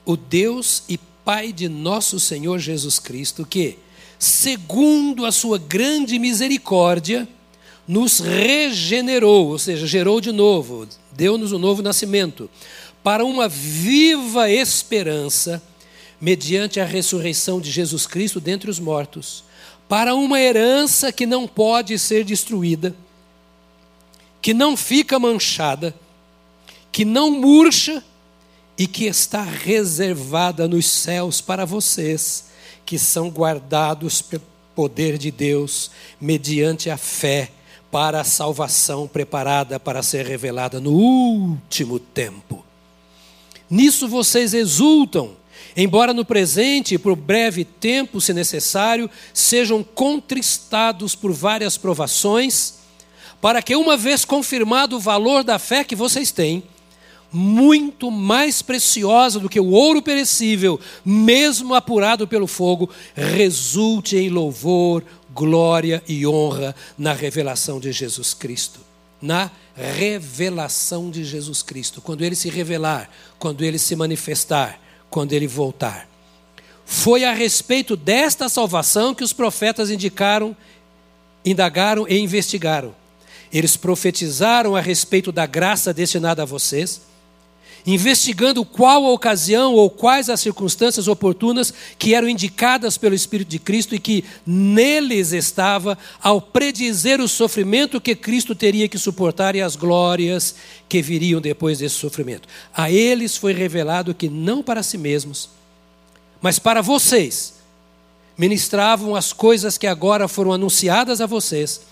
o Deus e Pai de nosso Senhor Jesus Cristo, que, segundo a sua grande misericórdia, nos regenerou, ou seja, gerou de novo, deu-nos um novo nascimento, para uma viva esperança, mediante a ressurreição de Jesus Cristo dentre os mortos, para uma herança que não pode ser destruída, que não fica manchada, que não murcha e que está reservada nos céus para vocês, que são guardados pelo poder de Deus, mediante a fé, para a salvação preparada para ser revelada no último tempo. Nisso vocês exultam, embora no presente, por breve tempo, se necessário, sejam contristados por várias provações para que, uma vez confirmado o valor da fé que vocês têm, muito mais preciosa do que o ouro perecível, mesmo apurado pelo fogo, resulte em louvor, glória e honra na revelação de Jesus Cristo. Na revelação de Jesus Cristo, quando ele se revelar, quando ele se manifestar, quando ele voltar. Foi a respeito desta salvação que os profetas indicaram, indagaram e investigaram. Eles profetizaram a respeito da graça destinada a vocês, investigando qual a ocasião ou quais as circunstâncias oportunas que eram indicadas pelo Espírito de Cristo e que neles estava ao predizer o sofrimento que Cristo teria que suportar e as glórias que viriam depois desse sofrimento. A eles foi revelado que não para si mesmos, mas para vocês ministravam as coisas que agora foram anunciadas a vocês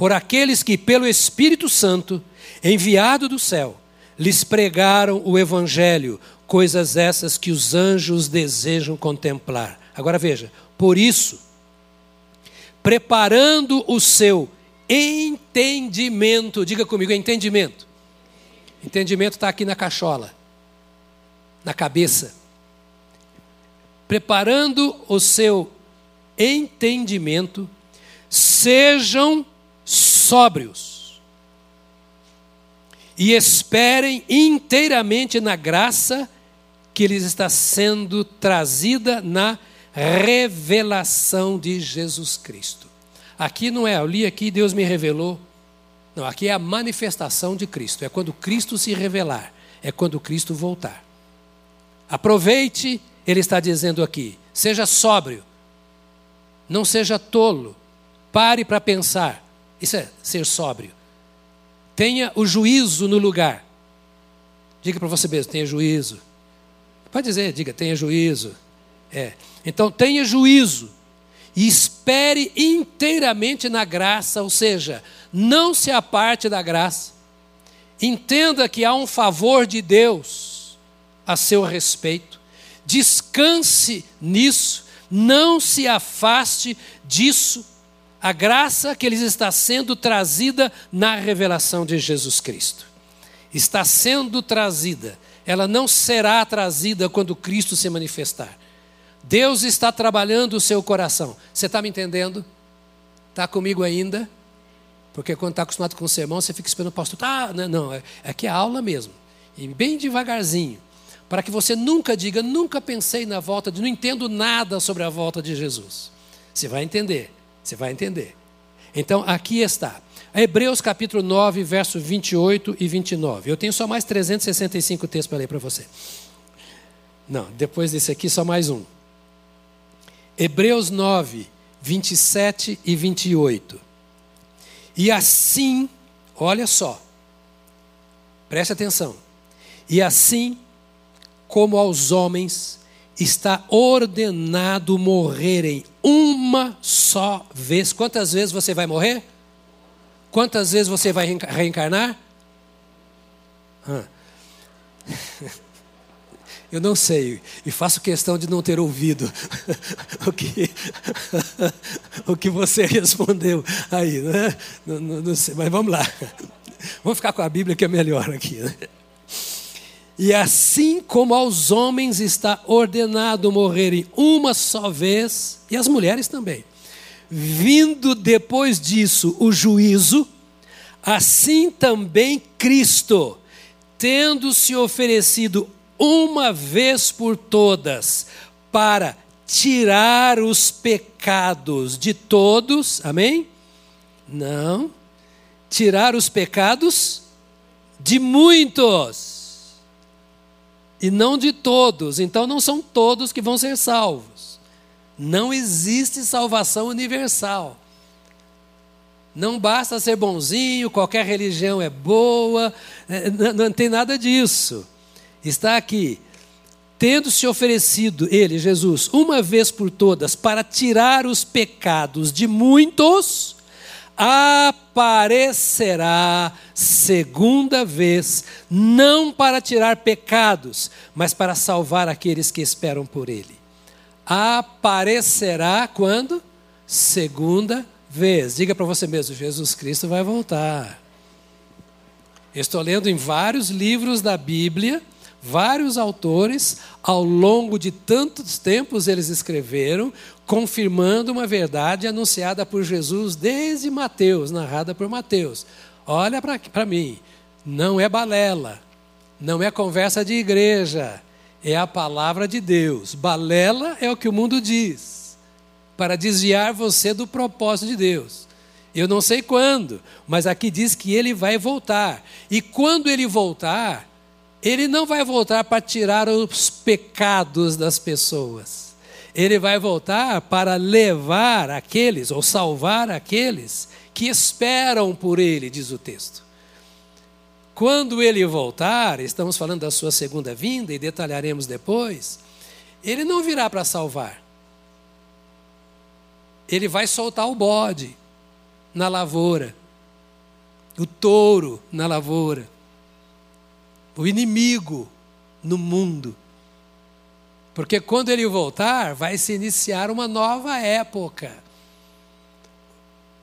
por aqueles que, pelo Espírito Santo, enviado do céu, lhes pregaram o Evangelho, coisas essas que os anjos desejam contemplar. Agora veja, por isso, preparando o seu entendimento, diga comigo, entendimento. Entendimento está aqui na cachola, na cabeça. Preparando o seu entendimento, sejam sóbrios e esperem inteiramente na graça que lhes está sendo trazida na revelação de Jesus Cristo. Aqui não é, eu li aqui, Deus me revelou. Não, aqui é a manifestação de Cristo. É quando Cristo se revelar, é quando Cristo voltar. Aproveite, ele está dizendo aqui, seja sóbrio, não seja tolo, pare para pensar. Isso é ser sóbrio. Tenha o juízo no lugar. Diga para você mesmo, tenha juízo. Pode dizer, diga, tenha juízo. É. Então, tenha juízo e espere inteiramente na graça, ou seja, não se aparte da graça. Entenda que há um favor de Deus a seu respeito. Descanse nisso, não se afaste disso a graça que lhes está sendo trazida na revelação de Jesus Cristo. Está sendo trazida, ela não será trazida quando Cristo se manifestar. Deus está trabalhando o seu coração. Você está me entendendo? Está comigo ainda? Porque quando está acostumado com o sermão, você fica esperando o pastor. Tá, não, não, é, aqui é aula mesmo. E bem devagarzinho. Para que você nunca diga, nunca pensei na volta de, não entendo nada sobre a volta de Jesus. Você vai entender, você vai entender. Então, aqui está. Hebreus capítulo 9, verso 28 e 29. Eu tenho só mais 365 textos para ler para você. Não, depois desse aqui, só mais um. Hebreus 9, 27 e 28. E assim, olha só, preste atenção. E assim como aos homens está ordenado morrerem uma só vez. Quantas vezes você vai morrer? Quantas vezes você vai reencarnar? Eu não sei, e faço questão de não ter ouvido o que, o que você respondeu aí, né? Não, não, não, sei, mas vamos lá. Vamos ficar com a Bíblia que é melhor aqui. Né? E assim como aos homens está ordenado morrerem uma só vez, e as mulheres também, vindo depois disso o juízo, assim também Cristo, tendo se oferecido uma vez por todas, para tirar os pecados de todos, amém? Não. Tirar os pecados de muitos. E não de todos. Então não são todos que vão ser salvos. Não existe salvação universal. Não basta ser bonzinho, qualquer religião é boa, é, não tem nada disso está aqui, tendo se oferecido ele, Jesus, uma vez por todas, para tirar os pecados de muitos, aparecerá segunda vez, não para tirar pecados, mas para salvar aqueles que esperam por ele. Aparecerá quando? Segunda vez. Diga para você mesmo: Jesus Cristo vai voltar. estou lendo em vários livros da Bíblia Vários autores, ao longo de tantos tempos, eles escreveram, confirmando uma verdade anunciada por Jesus desde Mateus, narrada por Mateus. Olha para mim, não é balela, não é conversa de igreja, é a palavra de Deus. Balela é o que o mundo diz, para desviar você do propósito de Deus. Eu não sei quando, mas aqui diz que ele vai voltar. E quando ele voltar, ele não vai voltar para tirar os pecados das pessoas. Ele vai voltar para levar aqueles, ou salvar aqueles, que esperam por ele, diz o texto. Quando ele voltar, estamos falando da sua segunda vinda e detalharemos depois, ele não virá para salvar. Ele vai soltar o bode na lavoura, o touro na lavoura o inimigo no mundo. Porque quando ele voltar, vai se iniciar uma nova época.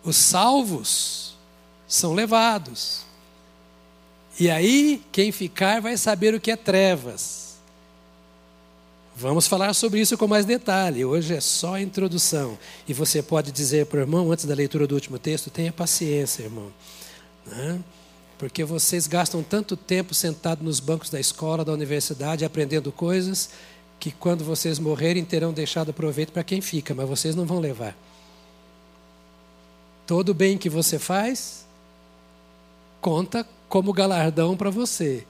Os salvos são levados. E aí, quem ficar vai saber o que é trevas. Vamos falar sobre isso com mais detalhe. Hoje é só a introdução. E você pode dizer para o irmão, antes da leitura do último texto, tenha paciência, irmão. Né? Porque vocês gastam tanto tempo sentado nos bancos da escola, da universidade, aprendendo coisas, que quando vocês morrerem terão deixado proveito para quem fica, mas vocês não vão levar. Todo bem que você faz, conta como galardão para você.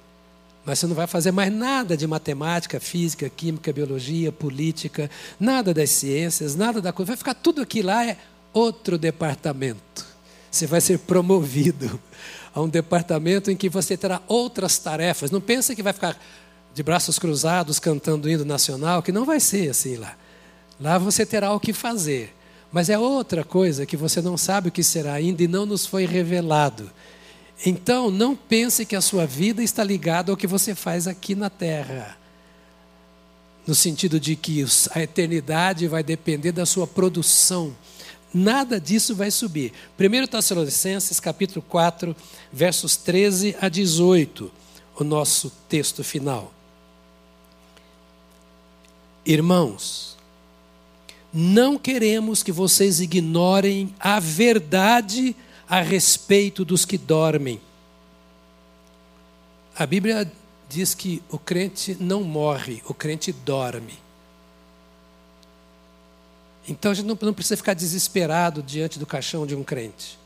Mas você não vai fazer mais nada de matemática, física, química, biologia, política, nada das ciências, nada da coisa. Vai ficar tudo aqui lá, é outro departamento. Você vai ser promovido a um departamento em que você terá outras tarefas. Não pensa que vai ficar de braços cruzados cantando o hino nacional, que não vai ser assim lá. Lá você terá o que fazer. Mas é outra coisa que você não sabe o que será ainda e não nos foi revelado. Então, não pense que a sua vida está ligada ao que você faz aqui na terra. No sentido de que a eternidade vai depender da sua produção Nada disso vai subir. 1 Tessalonicenses, capítulo 4, versos 13 a 18, o nosso texto final. Irmãos, não queremos que vocês ignorem a verdade a respeito dos que dormem. A Bíblia diz que o crente não morre, o crente dorme. Então a gente não, precisa ficar desesperado diante do caixão de um crente,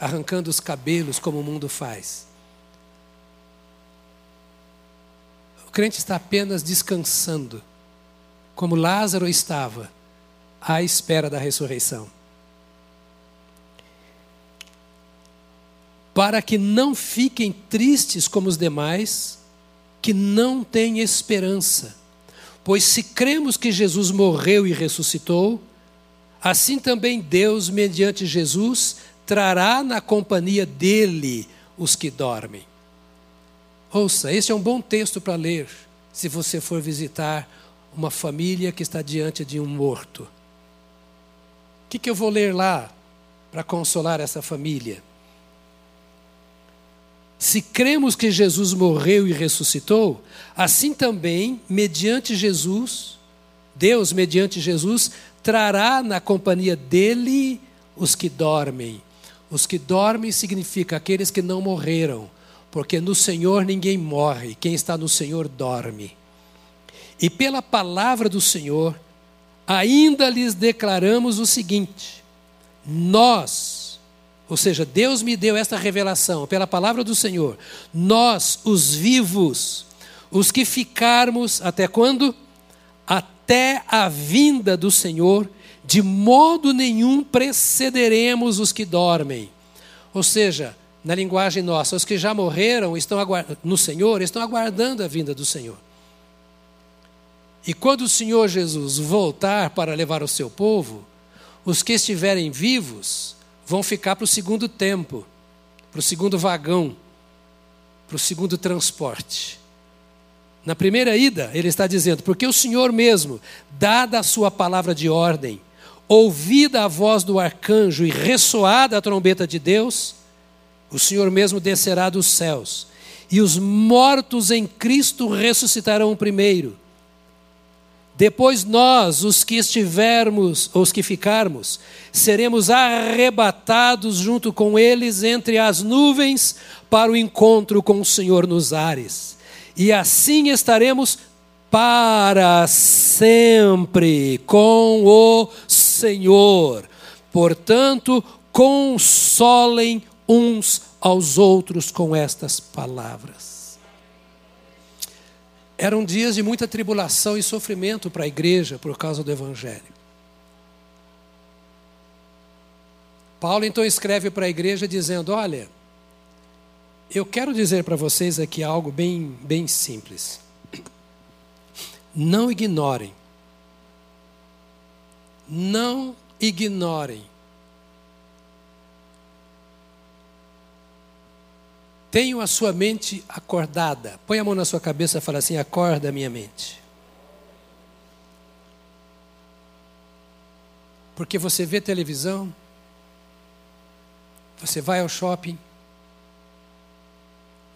arrancando os cabelos como o mundo faz. O crente está apenas descansando, como Lázaro estava, à espera da ressurreição. Para que não fiquem tristes como os demais, que não têm esperança. Pois se cremos que Jesus morreu e ressuscitou, assim também Deus, mediante Jesus, trará na companhia dele os que dormem. Ouça, esse é um bom texto para ler se você for visitar uma família que está diante de um morto. O que, que eu vou ler lá para consolar essa família? Se cremos que Jesus morreu e ressuscitou, assim também, mediante Jesus, Deus, mediante Jesus, trará na companhia dele os que dormem. Os que dormem significa aqueles que não morreram, porque no Senhor ninguém morre, quem está no Senhor dorme. E pela palavra do Senhor, ainda lhes declaramos o seguinte: nós, ou seja, Deus me deu esta revelação pela palavra do Senhor. Nós, os vivos, os que ficarmos até quando? Até a vinda do Senhor, de modo nenhum precederemos os que dormem. Ou seja, na linguagem nossa, os que já morreram estão no Senhor estão aguardando a vinda do Senhor. E quando o Senhor Jesus voltar para levar o seu povo, os que estiverem vivos vão ficar para o segundo tempo, para o segundo vagão, para o segundo transporte. Na primeira ida, ele está dizendo: porque o Senhor mesmo, dada a sua palavra de ordem, ouvida a voz do arcanjo e ressoada a trombeta de Deus, o Senhor mesmo descerá dos céus, e os mortos em Cristo ressuscitarão primeiro. Depois nós, os que estivermos, os que ficarmos, seremos arrebatados junto com eles entre as nuvens para o encontro com o Senhor nos ares. E assim estaremos para sempre com o Senhor. Portanto, consolem uns aos outros com estas palavras. Eram dias de muita tribulação e sofrimento para a igreja por causa do Evangelho. Paulo então escreve para a igreja dizendo: Olha, eu quero dizer para vocês aqui algo bem, bem simples. Não ignorem, não ignorem Tenham a sua mente acordada. Põe a mão na sua cabeça e fala assim: acorda minha mente. Porque você vê televisão, você vai ao shopping,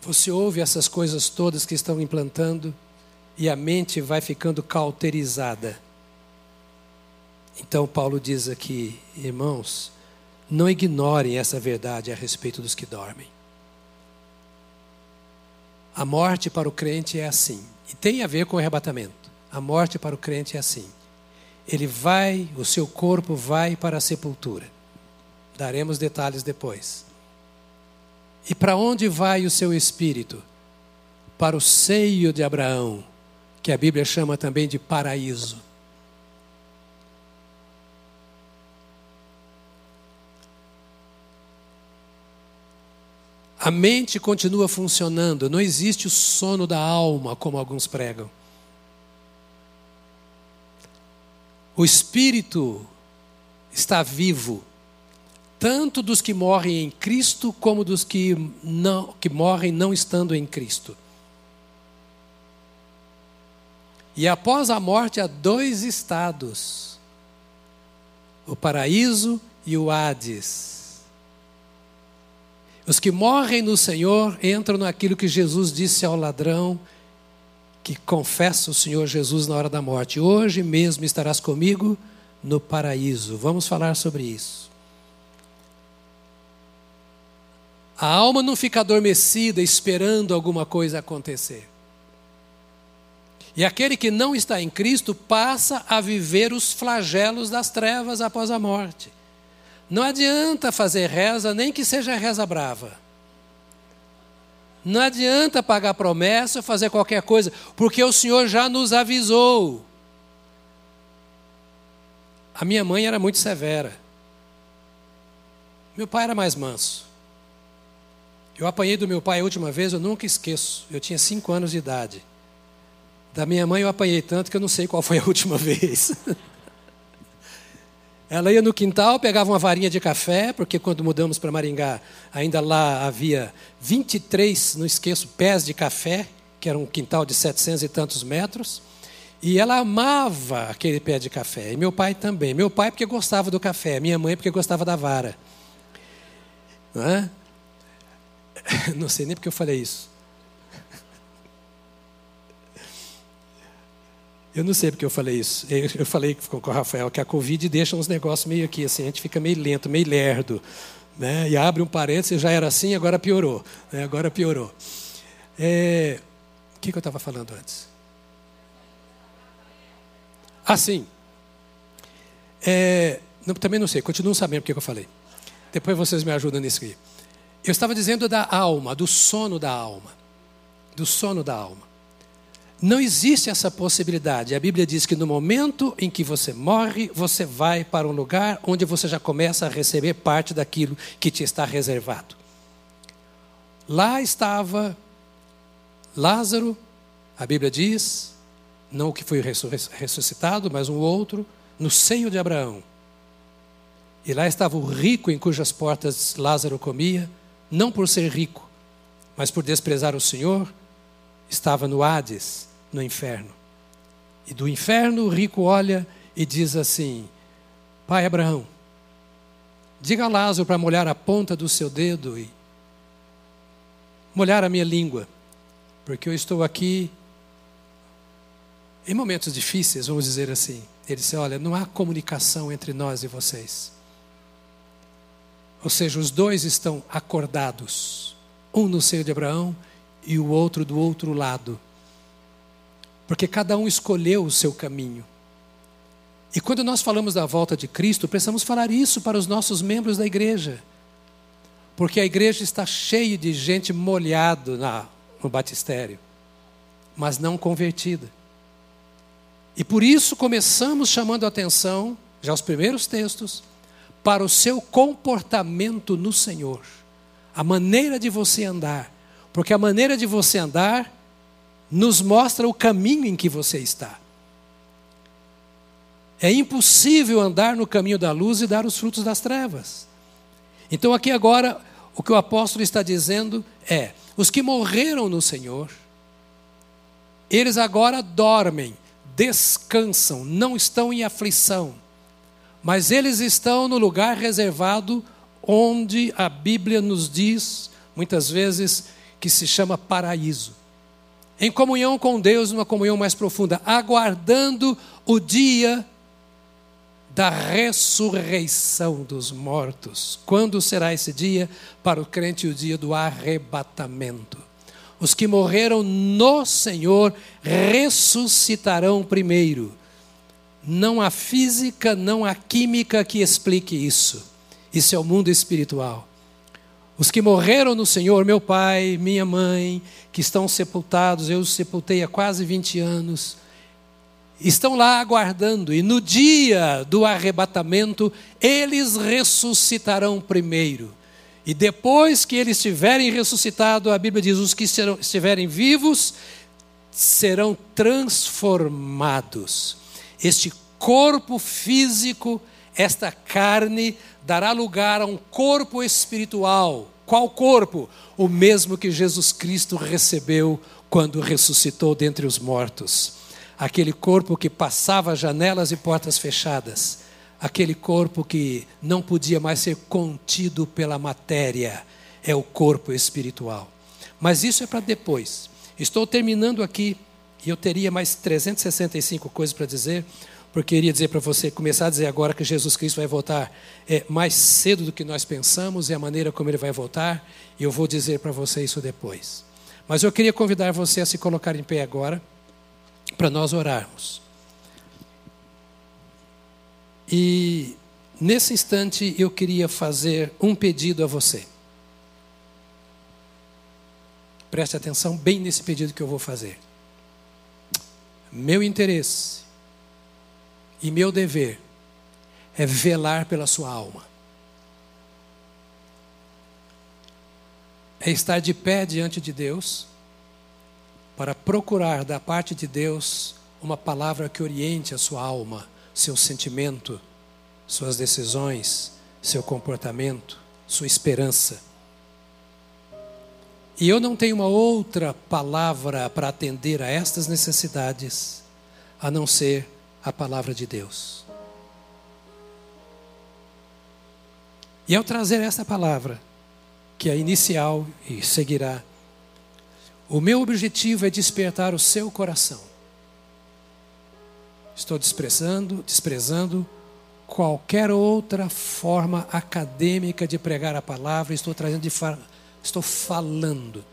você ouve essas coisas todas que estão implantando e a mente vai ficando cauterizada. Então, Paulo diz aqui, irmãos, não ignorem essa verdade a respeito dos que dormem. A morte para o crente é assim. E tem a ver com o arrebatamento. A morte para o crente é assim. Ele vai, o seu corpo vai para a sepultura. Daremos detalhes depois. E para onde vai o seu espírito? Para o seio de Abraão, que a Bíblia chama também de paraíso. A mente continua funcionando, não existe o sono da alma, como alguns pregam. O espírito está vivo, tanto dos que morrem em Cristo, como dos que, não, que morrem não estando em Cristo. E após a morte há dois estados: o paraíso e o Hades. Os que morrem no Senhor entram naquilo que Jesus disse ao ladrão que confessa o Senhor Jesus na hora da morte: Hoje mesmo estarás comigo no paraíso. Vamos falar sobre isso. A alma não fica adormecida esperando alguma coisa acontecer. E aquele que não está em Cristo passa a viver os flagelos das trevas após a morte. Não adianta fazer reza, nem que seja reza brava. Não adianta pagar promessa ou fazer qualquer coisa, porque o Senhor já nos avisou. A minha mãe era muito severa. Meu pai era mais manso. Eu apanhei do meu pai a última vez, eu nunca esqueço. Eu tinha cinco anos de idade. Da minha mãe eu apanhei tanto que eu não sei qual foi a última vez. Ela ia no quintal, pegava uma varinha de café, porque quando mudamos para Maringá, ainda lá havia 23, não esqueço, pés de café, que era um quintal de 700 e tantos metros. E ela amava aquele pé de café. E meu pai também. Meu pai porque gostava do café, minha mãe porque gostava da vara. Não, é? não sei nem porque eu falei isso. Eu não sei porque eu falei isso. Eu falei com o Rafael que a Covid deixa uns negócios meio aqui, assim, a gente fica meio lento, meio lerdo. Né? E abre um parênteses, já era assim, agora piorou. Né? Agora piorou. É... O que, eu estava falando antes? Ah, sim. É... Não, também não sei, continuo sabendo porque que eu falei. Depois vocês me ajudam nisso aqui. Eu estava dizendo da alma, do sono da alma. Do sono da alma. Não existe essa possibilidade. A Bíblia diz que no momento em que você morre, você vai para um lugar onde você já começa a receber parte daquilo que te está reservado. Lá estava Lázaro, a Bíblia diz, não o que foi ressuscitado, mas um outro, no seio de Abraão. E lá estava o rico em cujas portas Lázaro comia, não por ser rico, mas por desprezar o Senhor estava no Hades, no inferno. E do inferno o rico olha e diz assim: Pai Abraão, diga a Lázaro para molhar a ponta do seu dedo e molhar a minha língua, porque eu estou aqui em momentos difíceis, vamos dizer assim. Ele disse: Olha, não há comunicação entre nós e vocês. Ou seja, os dois estão acordados, um no seio de Abraão e o outro do outro lado. Porque cada um escolheu o seu caminho. E quando nós falamos da volta de Cristo, precisamos falar isso para os nossos membros da igreja. Porque a igreja está cheia de gente molhado na, no batistério, mas não convertida. E por isso começamos chamando a atenção, já os primeiros textos, para o seu comportamento no Senhor, a maneira de você andar, porque a maneira de você andar nos mostra o caminho em que você está. É impossível andar no caminho da luz e dar os frutos das trevas. Então, aqui agora, o que o apóstolo está dizendo é: os que morreram no Senhor, eles agora dormem, descansam, não estão em aflição, mas eles estão no lugar reservado onde a Bíblia nos diz, muitas vezes, que se chama paraíso. Em comunhão com Deus, numa comunhão mais profunda, aguardando o dia da ressurreição dos mortos. Quando será esse dia? Para o crente, o dia do arrebatamento. Os que morreram no Senhor ressuscitarão primeiro. Não há física, não há química que explique isso. Isso é o mundo espiritual. Os que morreram no Senhor, meu pai, minha mãe, que estão sepultados, eu os sepultei há quase 20 anos, estão lá aguardando, e no dia do arrebatamento, eles ressuscitarão primeiro. E depois que eles estiverem ressuscitados, a Bíblia diz: os que estiverem vivos serão transformados. Este corpo físico, esta carne, dará lugar a um corpo espiritual. Qual corpo? O mesmo que Jesus Cristo recebeu quando ressuscitou dentre os mortos. Aquele corpo que passava janelas e portas fechadas. Aquele corpo que não podia mais ser contido pela matéria. É o corpo espiritual. Mas isso é para depois. Estou terminando aqui, e eu teria mais 365 coisas para dizer, porque eu iria dizer para você, começar a dizer agora que Jesus Cristo vai voltar é, mais cedo do que nós pensamos e a maneira como ele vai voltar, e eu vou dizer para você isso depois. Mas eu queria convidar você a se colocar em pé agora, para nós orarmos. E nesse instante eu queria fazer um pedido a você. Preste atenção bem nesse pedido que eu vou fazer. Meu interesse e meu dever é velar pela sua alma. É estar de pé diante de Deus para procurar da parte de Deus uma palavra que oriente a sua alma, seu sentimento, suas decisões, seu comportamento, sua esperança. E eu não tenho uma outra palavra para atender a estas necessidades a não ser a palavra de Deus. E ao trazer essa palavra, que é inicial e seguirá, o meu objetivo é despertar o seu coração. Estou desprezando, desprezando qualquer outra forma acadêmica de pregar a palavra, estou trazendo de estou falando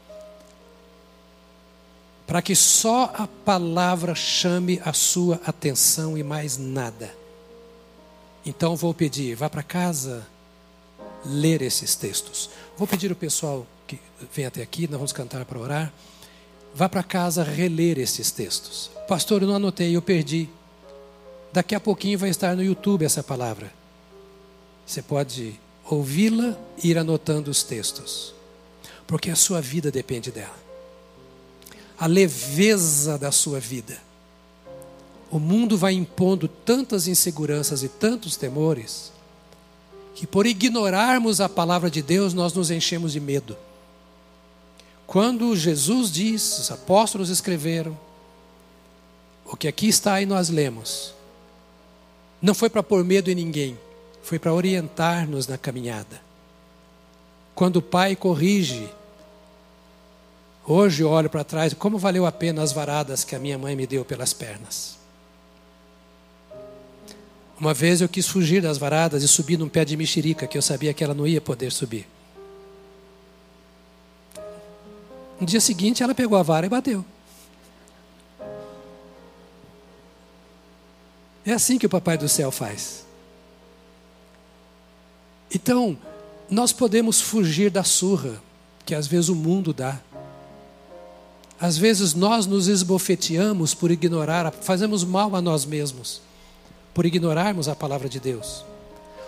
para que só a palavra chame a sua atenção e mais nada. Então vou pedir, vá para casa ler esses textos. Vou pedir ao pessoal que vem até aqui, nós vamos cantar para orar. Vá para casa reler esses textos. Pastor, eu não anotei, eu perdi. Daqui a pouquinho vai estar no YouTube essa palavra. Você pode ouvi-la e ir anotando os textos, porque a sua vida depende dela a leveza da sua vida. O mundo vai impondo tantas inseguranças e tantos temores, que por ignorarmos a palavra de Deus, nós nos enchemos de medo. Quando Jesus diz, os apóstolos escreveram, o que aqui está e nós lemos, não foi para pôr medo em ninguém, foi para orientar-nos na caminhada. Quando o pai corrige Hoje eu olho para trás, como valeu a pena as varadas que a minha mãe me deu pelas pernas. Uma vez eu quis fugir das varadas e subir num pé de mexerica, que eu sabia que ela não ia poder subir. No dia seguinte ela pegou a vara e bateu. É assim que o Papai do Céu faz. Então, nós podemos fugir da surra que às vezes o mundo dá. Às vezes nós nos esbofeteamos por ignorar, fazemos mal a nós mesmos, por ignorarmos a palavra de Deus.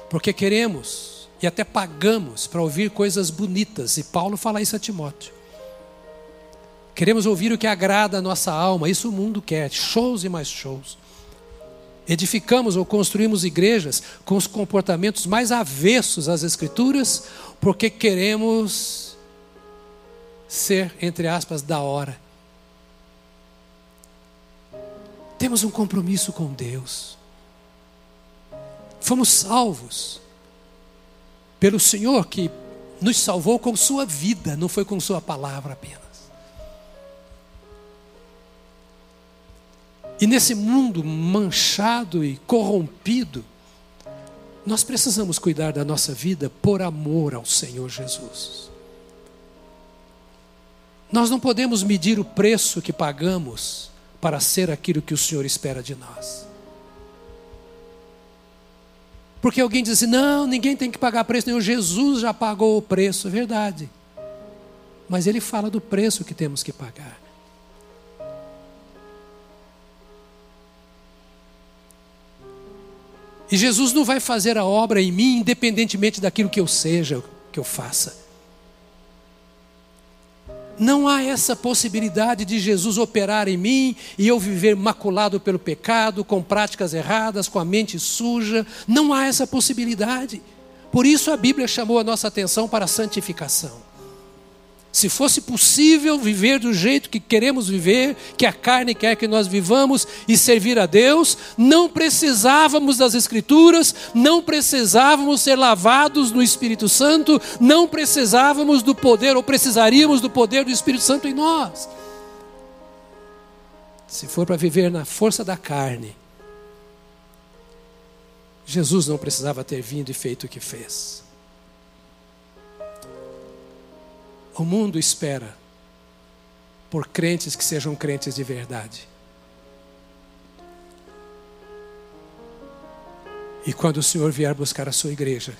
Porque queremos e até pagamos para ouvir coisas bonitas, e Paulo fala isso a Timóteo. Queremos ouvir o que agrada a nossa alma, isso o mundo quer, shows e mais shows. Edificamos ou construímos igrejas com os comportamentos mais avessos às Escrituras, porque queremos ser, entre aspas, da hora. Temos um compromisso com Deus. Fomos salvos pelo Senhor que nos salvou com Sua vida, não foi com Sua palavra apenas. E nesse mundo manchado e corrompido, nós precisamos cuidar da nossa vida por amor ao Senhor Jesus. Nós não podemos medir o preço que pagamos para ser aquilo que o Senhor espera de nós. Porque alguém diz assim: não, ninguém tem que pagar preço nenhum, Jesus já pagou o preço, é verdade. Mas ele fala do preço que temos que pagar. E Jesus não vai fazer a obra em mim, independentemente daquilo que eu seja, que eu faça. Não há essa possibilidade de Jesus operar em mim e eu viver maculado pelo pecado, com práticas erradas, com a mente suja. Não há essa possibilidade. Por isso a Bíblia chamou a nossa atenção para a santificação. Se fosse possível viver do jeito que queremos viver, que a carne quer que nós vivamos e servir a Deus, não precisávamos das Escrituras, não precisávamos ser lavados no Espírito Santo, não precisávamos do poder, ou precisaríamos do poder do Espírito Santo em nós. Se for para viver na força da carne, Jesus não precisava ter vindo e feito o que fez. O mundo espera por crentes que sejam crentes de verdade. E quando o Senhor vier buscar a sua igreja,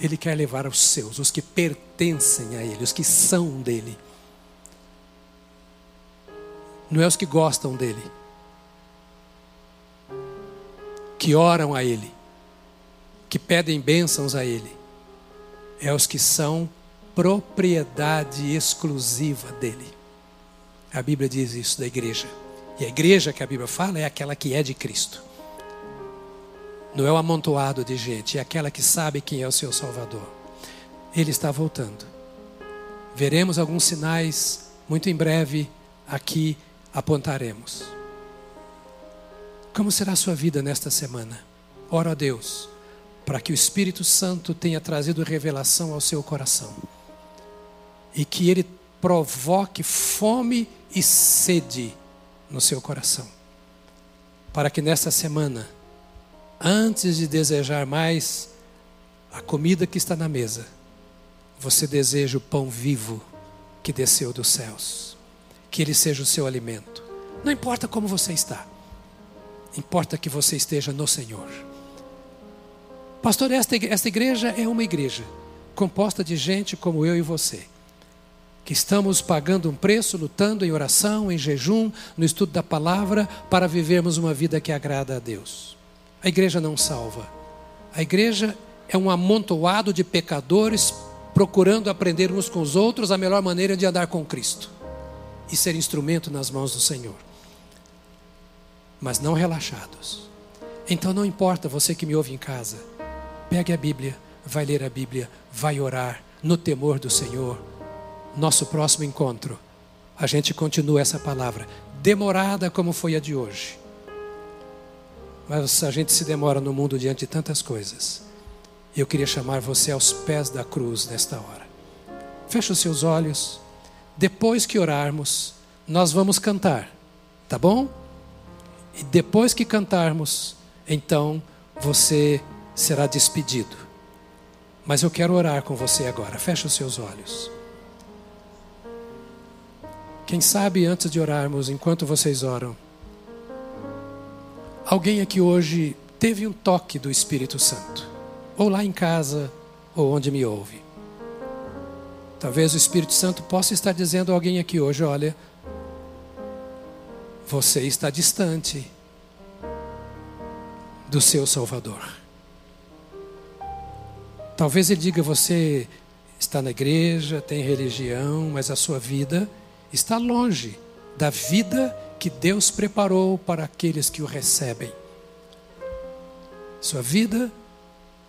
Ele quer levar os seus, os que pertencem a Ele, os que são dele. Não é os que gostam dele, que oram a Ele, que pedem bênçãos a Ele, é os que são propriedade exclusiva dele. A Bíblia diz isso da igreja. E a igreja que a Bíblia fala é aquela que é de Cristo. Não é o amontoado de gente, é aquela que sabe quem é o seu Salvador. Ele está voltando. Veremos alguns sinais, muito em breve, aqui apontaremos. Como será a sua vida nesta semana? Ora a Deus, para que o Espírito Santo tenha trazido revelação ao seu coração e que ele provoque fome e sede no seu coração, para que nesta semana antes de desejar mais a comida que está na mesa, você deseja o pão vivo que desceu dos céus. Que ele seja o seu alimento. Não importa como você está, importa que você esteja no Senhor. Pastor, esta, esta igreja é uma igreja composta de gente como eu e você, que estamos pagando um preço, lutando em oração, em jejum, no estudo da palavra, para vivermos uma vida que agrada a Deus. A igreja não salva. A igreja é um amontoado de pecadores procurando aprender uns com os outros a melhor maneira de andar com Cristo e ser instrumento nas mãos do Senhor. Mas não relaxados. Então não importa você que me ouve em casa, pegue a Bíblia, vai ler a Bíblia, vai orar no temor do Senhor. Nosso próximo encontro, a gente continua essa palavra, demorada como foi a de hoje mas a gente se demora no mundo diante de tantas coisas. Eu queria chamar você aos pés da cruz nesta hora. Feche os seus olhos. Depois que orarmos, nós vamos cantar, tá bom? E depois que cantarmos, então você será despedido. Mas eu quero orar com você agora. Feche os seus olhos. Quem sabe antes de orarmos, enquanto vocês oram, Alguém aqui hoje teve um toque do Espírito Santo, ou lá em casa, ou onde me ouve. Talvez o Espírito Santo possa estar dizendo a alguém aqui hoje: olha, você está distante do seu Salvador. Talvez ele diga: você está na igreja, tem religião, mas a sua vida está longe da vida que Deus preparou para aqueles que o recebem. Sua vida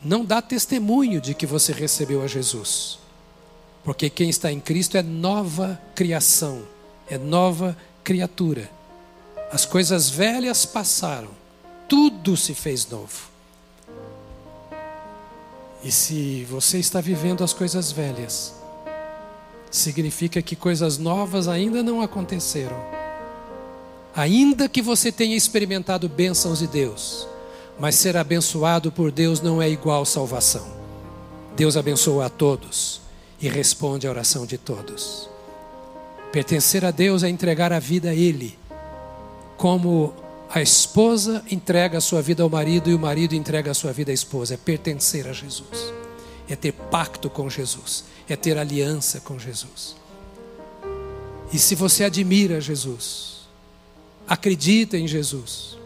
não dá testemunho de que você recebeu a Jesus. Porque quem está em Cristo é nova criação, é nova criatura. As coisas velhas passaram, tudo se fez novo. E se você está vivendo as coisas velhas, significa que coisas novas ainda não aconteceram. Ainda que você tenha experimentado bênçãos de Deus, mas ser abençoado por Deus não é igual salvação. Deus abençoa a todos e responde à oração de todos. Pertencer a Deus é entregar a vida a Ele, como a esposa entrega a sua vida ao marido e o marido entrega a sua vida à esposa. É pertencer a Jesus, é ter pacto com Jesus, é ter aliança com Jesus. E se você admira Jesus, acredita em Jesus,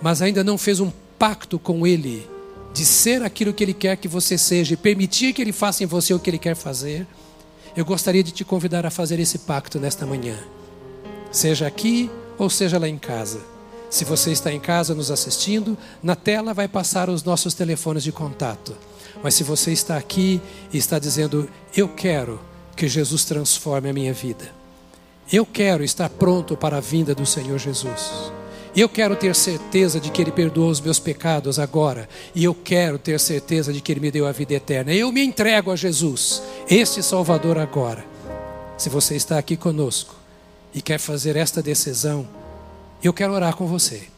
mas ainda não fez um pacto com Ele de ser aquilo que Ele quer que você seja e permitir que Ele faça em você o que Ele quer fazer, eu gostaria de te convidar a fazer esse pacto nesta manhã, seja aqui ou seja lá em casa. Se você está em casa nos assistindo, na tela vai passar os nossos telefones de contato. Mas se você está aqui e está dizendo, eu quero que Jesus transforme a minha vida eu quero estar pronto para a vinda do Senhor Jesus. Eu quero ter certeza de que Ele perdoou os meus pecados agora. E eu quero ter certeza de que Ele me deu a vida eterna. Eu me entrego a Jesus, este Salvador agora. Se você está aqui conosco e quer fazer esta decisão, eu quero orar com você.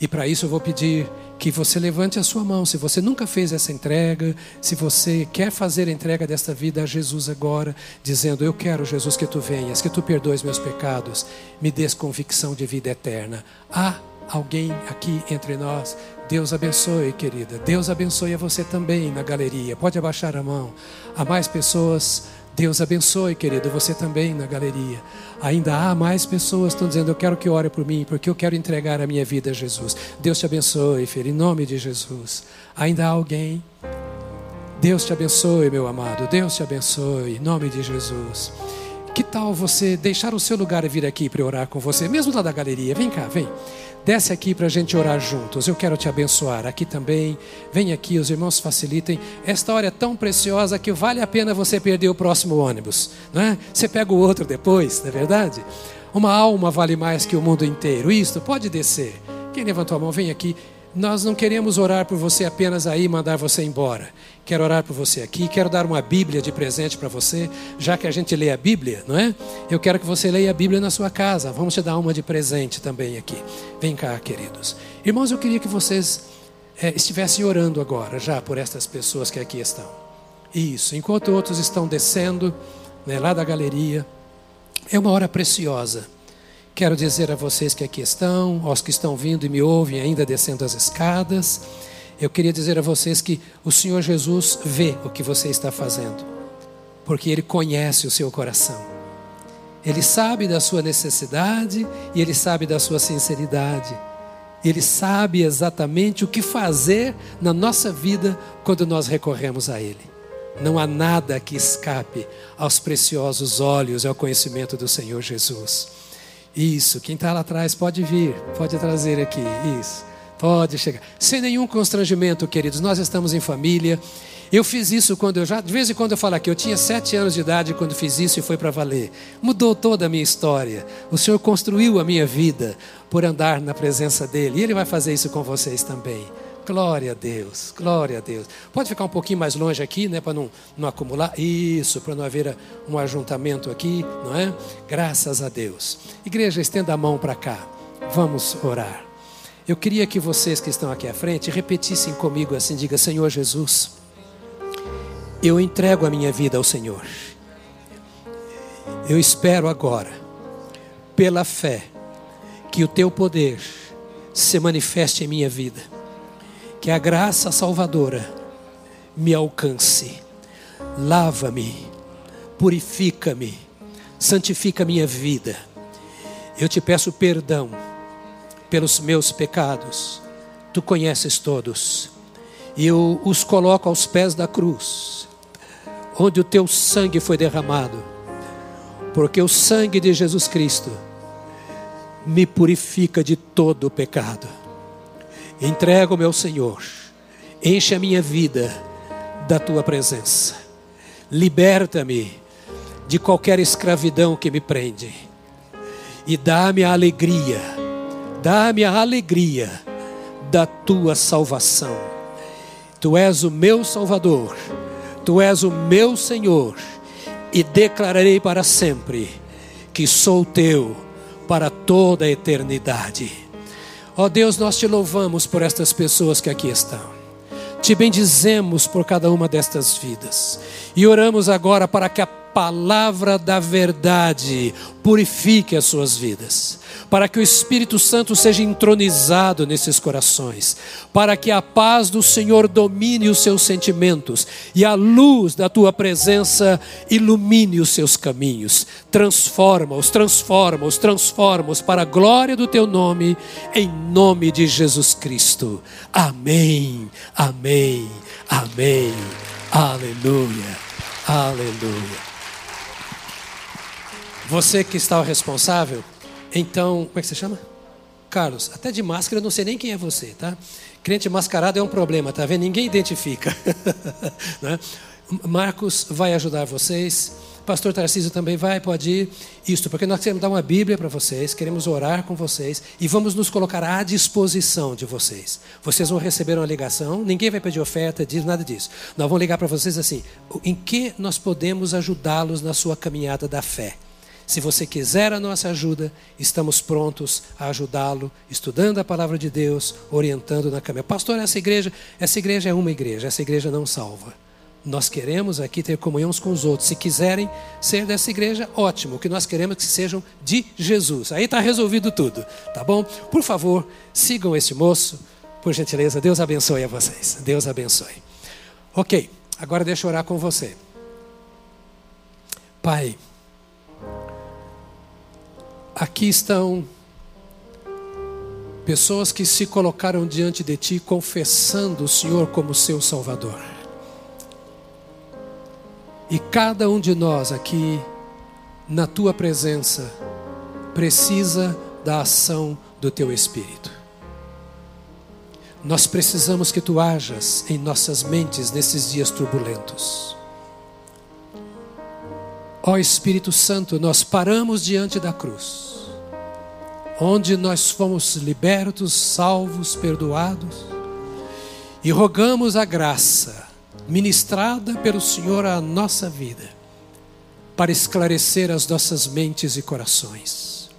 E para isso eu vou pedir que você levante a sua mão. Se você nunca fez essa entrega, se você quer fazer a entrega desta vida a Jesus agora, dizendo: Eu quero, Jesus, que tu venhas, que tu perdoes meus pecados, me des convicção de vida eterna. Há alguém aqui entre nós. Deus abençoe, querida. Deus abençoe a você também na galeria. Pode abaixar a mão. Há mais pessoas Deus abençoe, querido, você também na galeria. Ainda há mais pessoas que estão dizendo: Eu quero que ore por mim, porque eu quero entregar a minha vida a Jesus. Deus te abençoe, filho, em nome de Jesus. Ainda há alguém? Deus te abençoe, meu amado. Deus te abençoe, em nome de Jesus. Que tal você deixar o seu lugar e vir aqui para orar com você, mesmo lá da galeria? Vem cá, vem. Desce aqui para a gente orar juntos. Eu quero te abençoar. Aqui também. Vem aqui, os irmãos facilitem. Esta hora é tão preciosa que vale a pena você perder o próximo ônibus. Não é? Você pega o outro depois, não é verdade? Uma alma vale mais que o mundo inteiro. Isto, pode descer. Quem levantou a mão, vem aqui. Nós não queremos orar por você apenas aí mandar você embora. Quero orar por você aqui, quero dar uma Bíblia de presente para você, já que a gente lê a Bíblia, não é? Eu quero que você leia a Bíblia na sua casa. Vamos te dar uma de presente também aqui. Vem cá, queridos. Irmãos, eu queria que vocês é, estivessem orando agora, já por estas pessoas que aqui estão. Isso, enquanto outros estão descendo, né, lá da galeria. É uma hora preciosa Quero dizer a vocês que aqui estão, aos que estão vindo e me ouvem ainda descendo as escadas, eu queria dizer a vocês que o Senhor Jesus vê o que você está fazendo, porque Ele conhece o seu coração. Ele sabe da sua necessidade e Ele sabe da sua sinceridade. Ele sabe exatamente o que fazer na nossa vida quando nós recorremos a Ele. Não há nada que escape aos preciosos olhos e ao conhecimento do Senhor Jesus. Isso, quem está lá atrás pode vir, pode trazer aqui. Isso, pode chegar. Sem nenhum constrangimento, queridos, nós estamos em família. Eu fiz isso quando eu já, de vez em quando eu falo aqui, eu tinha sete anos de idade quando fiz isso e foi para valer. Mudou toda a minha história. O Senhor construiu a minha vida por andar na presença dEle. E Ele vai fazer isso com vocês também. Glória a Deus, glória a Deus. Pode ficar um pouquinho mais longe aqui, né, para não, não acumular. Isso, para não haver um ajuntamento aqui, não é? Graças a Deus. Igreja, estenda a mão para cá. Vamos orar. Eu queria que vocês que estão aqui à frente repetissem comigo assim: diga, Senhor Jesus, eu entrego a minha vida ao Senhor. Eu espero agora, pela fé, que o teu poder se manifeste em minha vida que a graça salvadora me alcance. Lava-me, purifica-me, santifica minha vida. Eu te peço perdão pelos meus pecados. Tu conheces todos. E eu os coloco aos pés da cruz, onde o teu sangue foi derramado. Porque o sangue de Jesus Cristo me purifica de todo o pecado. Entrego, meu Senhor, enche a minha vida da tua presença. Liberta-me de qualquer escravidão que me prende. E dá-me a alegria, dá-me a alegria da tua salvação. Tu és o meu Salvador, tu és o meu Senhor, e declararei para sempre que sou teu para toda a eternidade. Ó Deus, nós te louvamos por estas pessoas que aqui estão. Te bendizemos por cada uma destas vidas. E oramos agora para que a palavra da verdade purifique as suas vidas para que o Espírito Santo seja entronizado nesses corações, para que a paz do Senhor domine os seus sentimentos e a luz da tua presença ilumine os seus caminhos. Transforma-os, transforma-os, transforma-os para a glória do teu nome, em nome de Jesus Cristo. Amém, amém, amém. Aleluia, aleluia. Você que está o responsável, então, como é que você chama? Carlos, até de máscara eu não sei nem quem é você, tá? Crente mascarado é um problema, tá vendo? Ninguém identifica. né? Marcos vai ajudar vocês. Pastor Tarcísio também vai, pode ir. Isto, porque nós queremos dar uma Bíblia para vocês, queremos orar com vocês e vamos nos colocar à disposição de vocês. Vocês vão receber uma ligação, ninguém vai pedir oferta, diz nada disso. Nós vamos ligar para vocês assim: em que nós podemos ajudá-los na sua caminhada da fé? Se você quiser a nossa ajuda, estamos prontos a ajudá-lo, estudando a palavra de Deus, orientando na caminhada. Pastor, essa igreja, essa igreja é uma igreja, essa igreja não salva. Nós queremos aqui ter comunhão com os outros. Se quiserem ser dessa igreja, ótimo. O que nós queremos é que sejam de Jesus. Aí está resolvido tudo, tá bom? Por favor, sigam esse moço, por gentileza. Deus abençoe a vocês. Deus abençoe. Ok, agora deixa eu orar com você. Pai, Aqui estão pessoas que se colocaram diante de Ti confessando o Senhor como seu Salvador. E cada um de nós aqui, na Tua presença, precisa da ação do Teu Espírito. Nós precisamos que Tu hajas em nossas mentes nesses dias turbulentos. Ó Espírito Santo, nós paramos diante da cruz onde nós fomos libertos, salvos, perdoados, e rogamos a graça ministrada pelo Senhor à nossa vida, para esclarecer as nossas mentes e corações.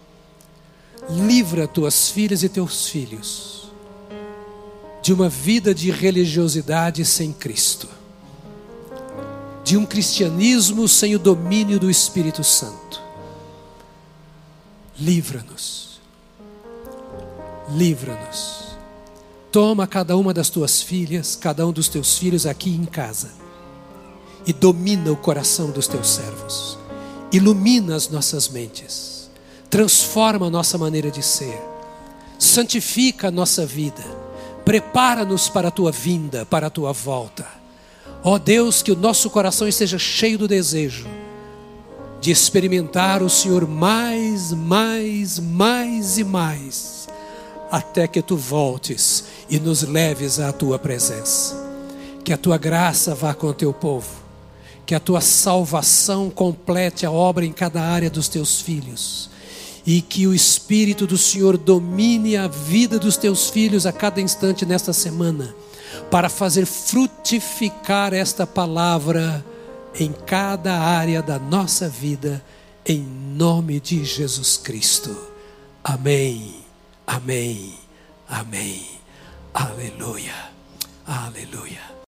Livra tuas filhas e teus filhos de uma vida de religiosidade sem Cristo, de um cristianismo sem o domínio do Espírito Santo. Livra-nos livra-nos. Toma cada uma das tuas filhas, cada um dos teus filhos aqui em casa e domina o coração dos teus servos. Ilumina as nossas mentes, transforma a nossa maneira de ser, santifica a nossa vida, prepara-nos para a tua vinda, para a tua volta. Ó Deus, que o nosso coração esteja cheio do desejo de experimentar o Senhor mais, mais, mais e mais até que tu voltes e nos leves à tua presença. Que a tua graça vá com o teu povo, que a tua salvação complete a obra em cada área dos teus filhos, e que o Espírito do Senhor domine a vida dos teus filhos a cada instante nesta semana, para fazer frutificar esta palavra em cada área da nossa vida, em nome de Jesus Cristo. Amém. Amém. Amém. Aleluia. Aleluia.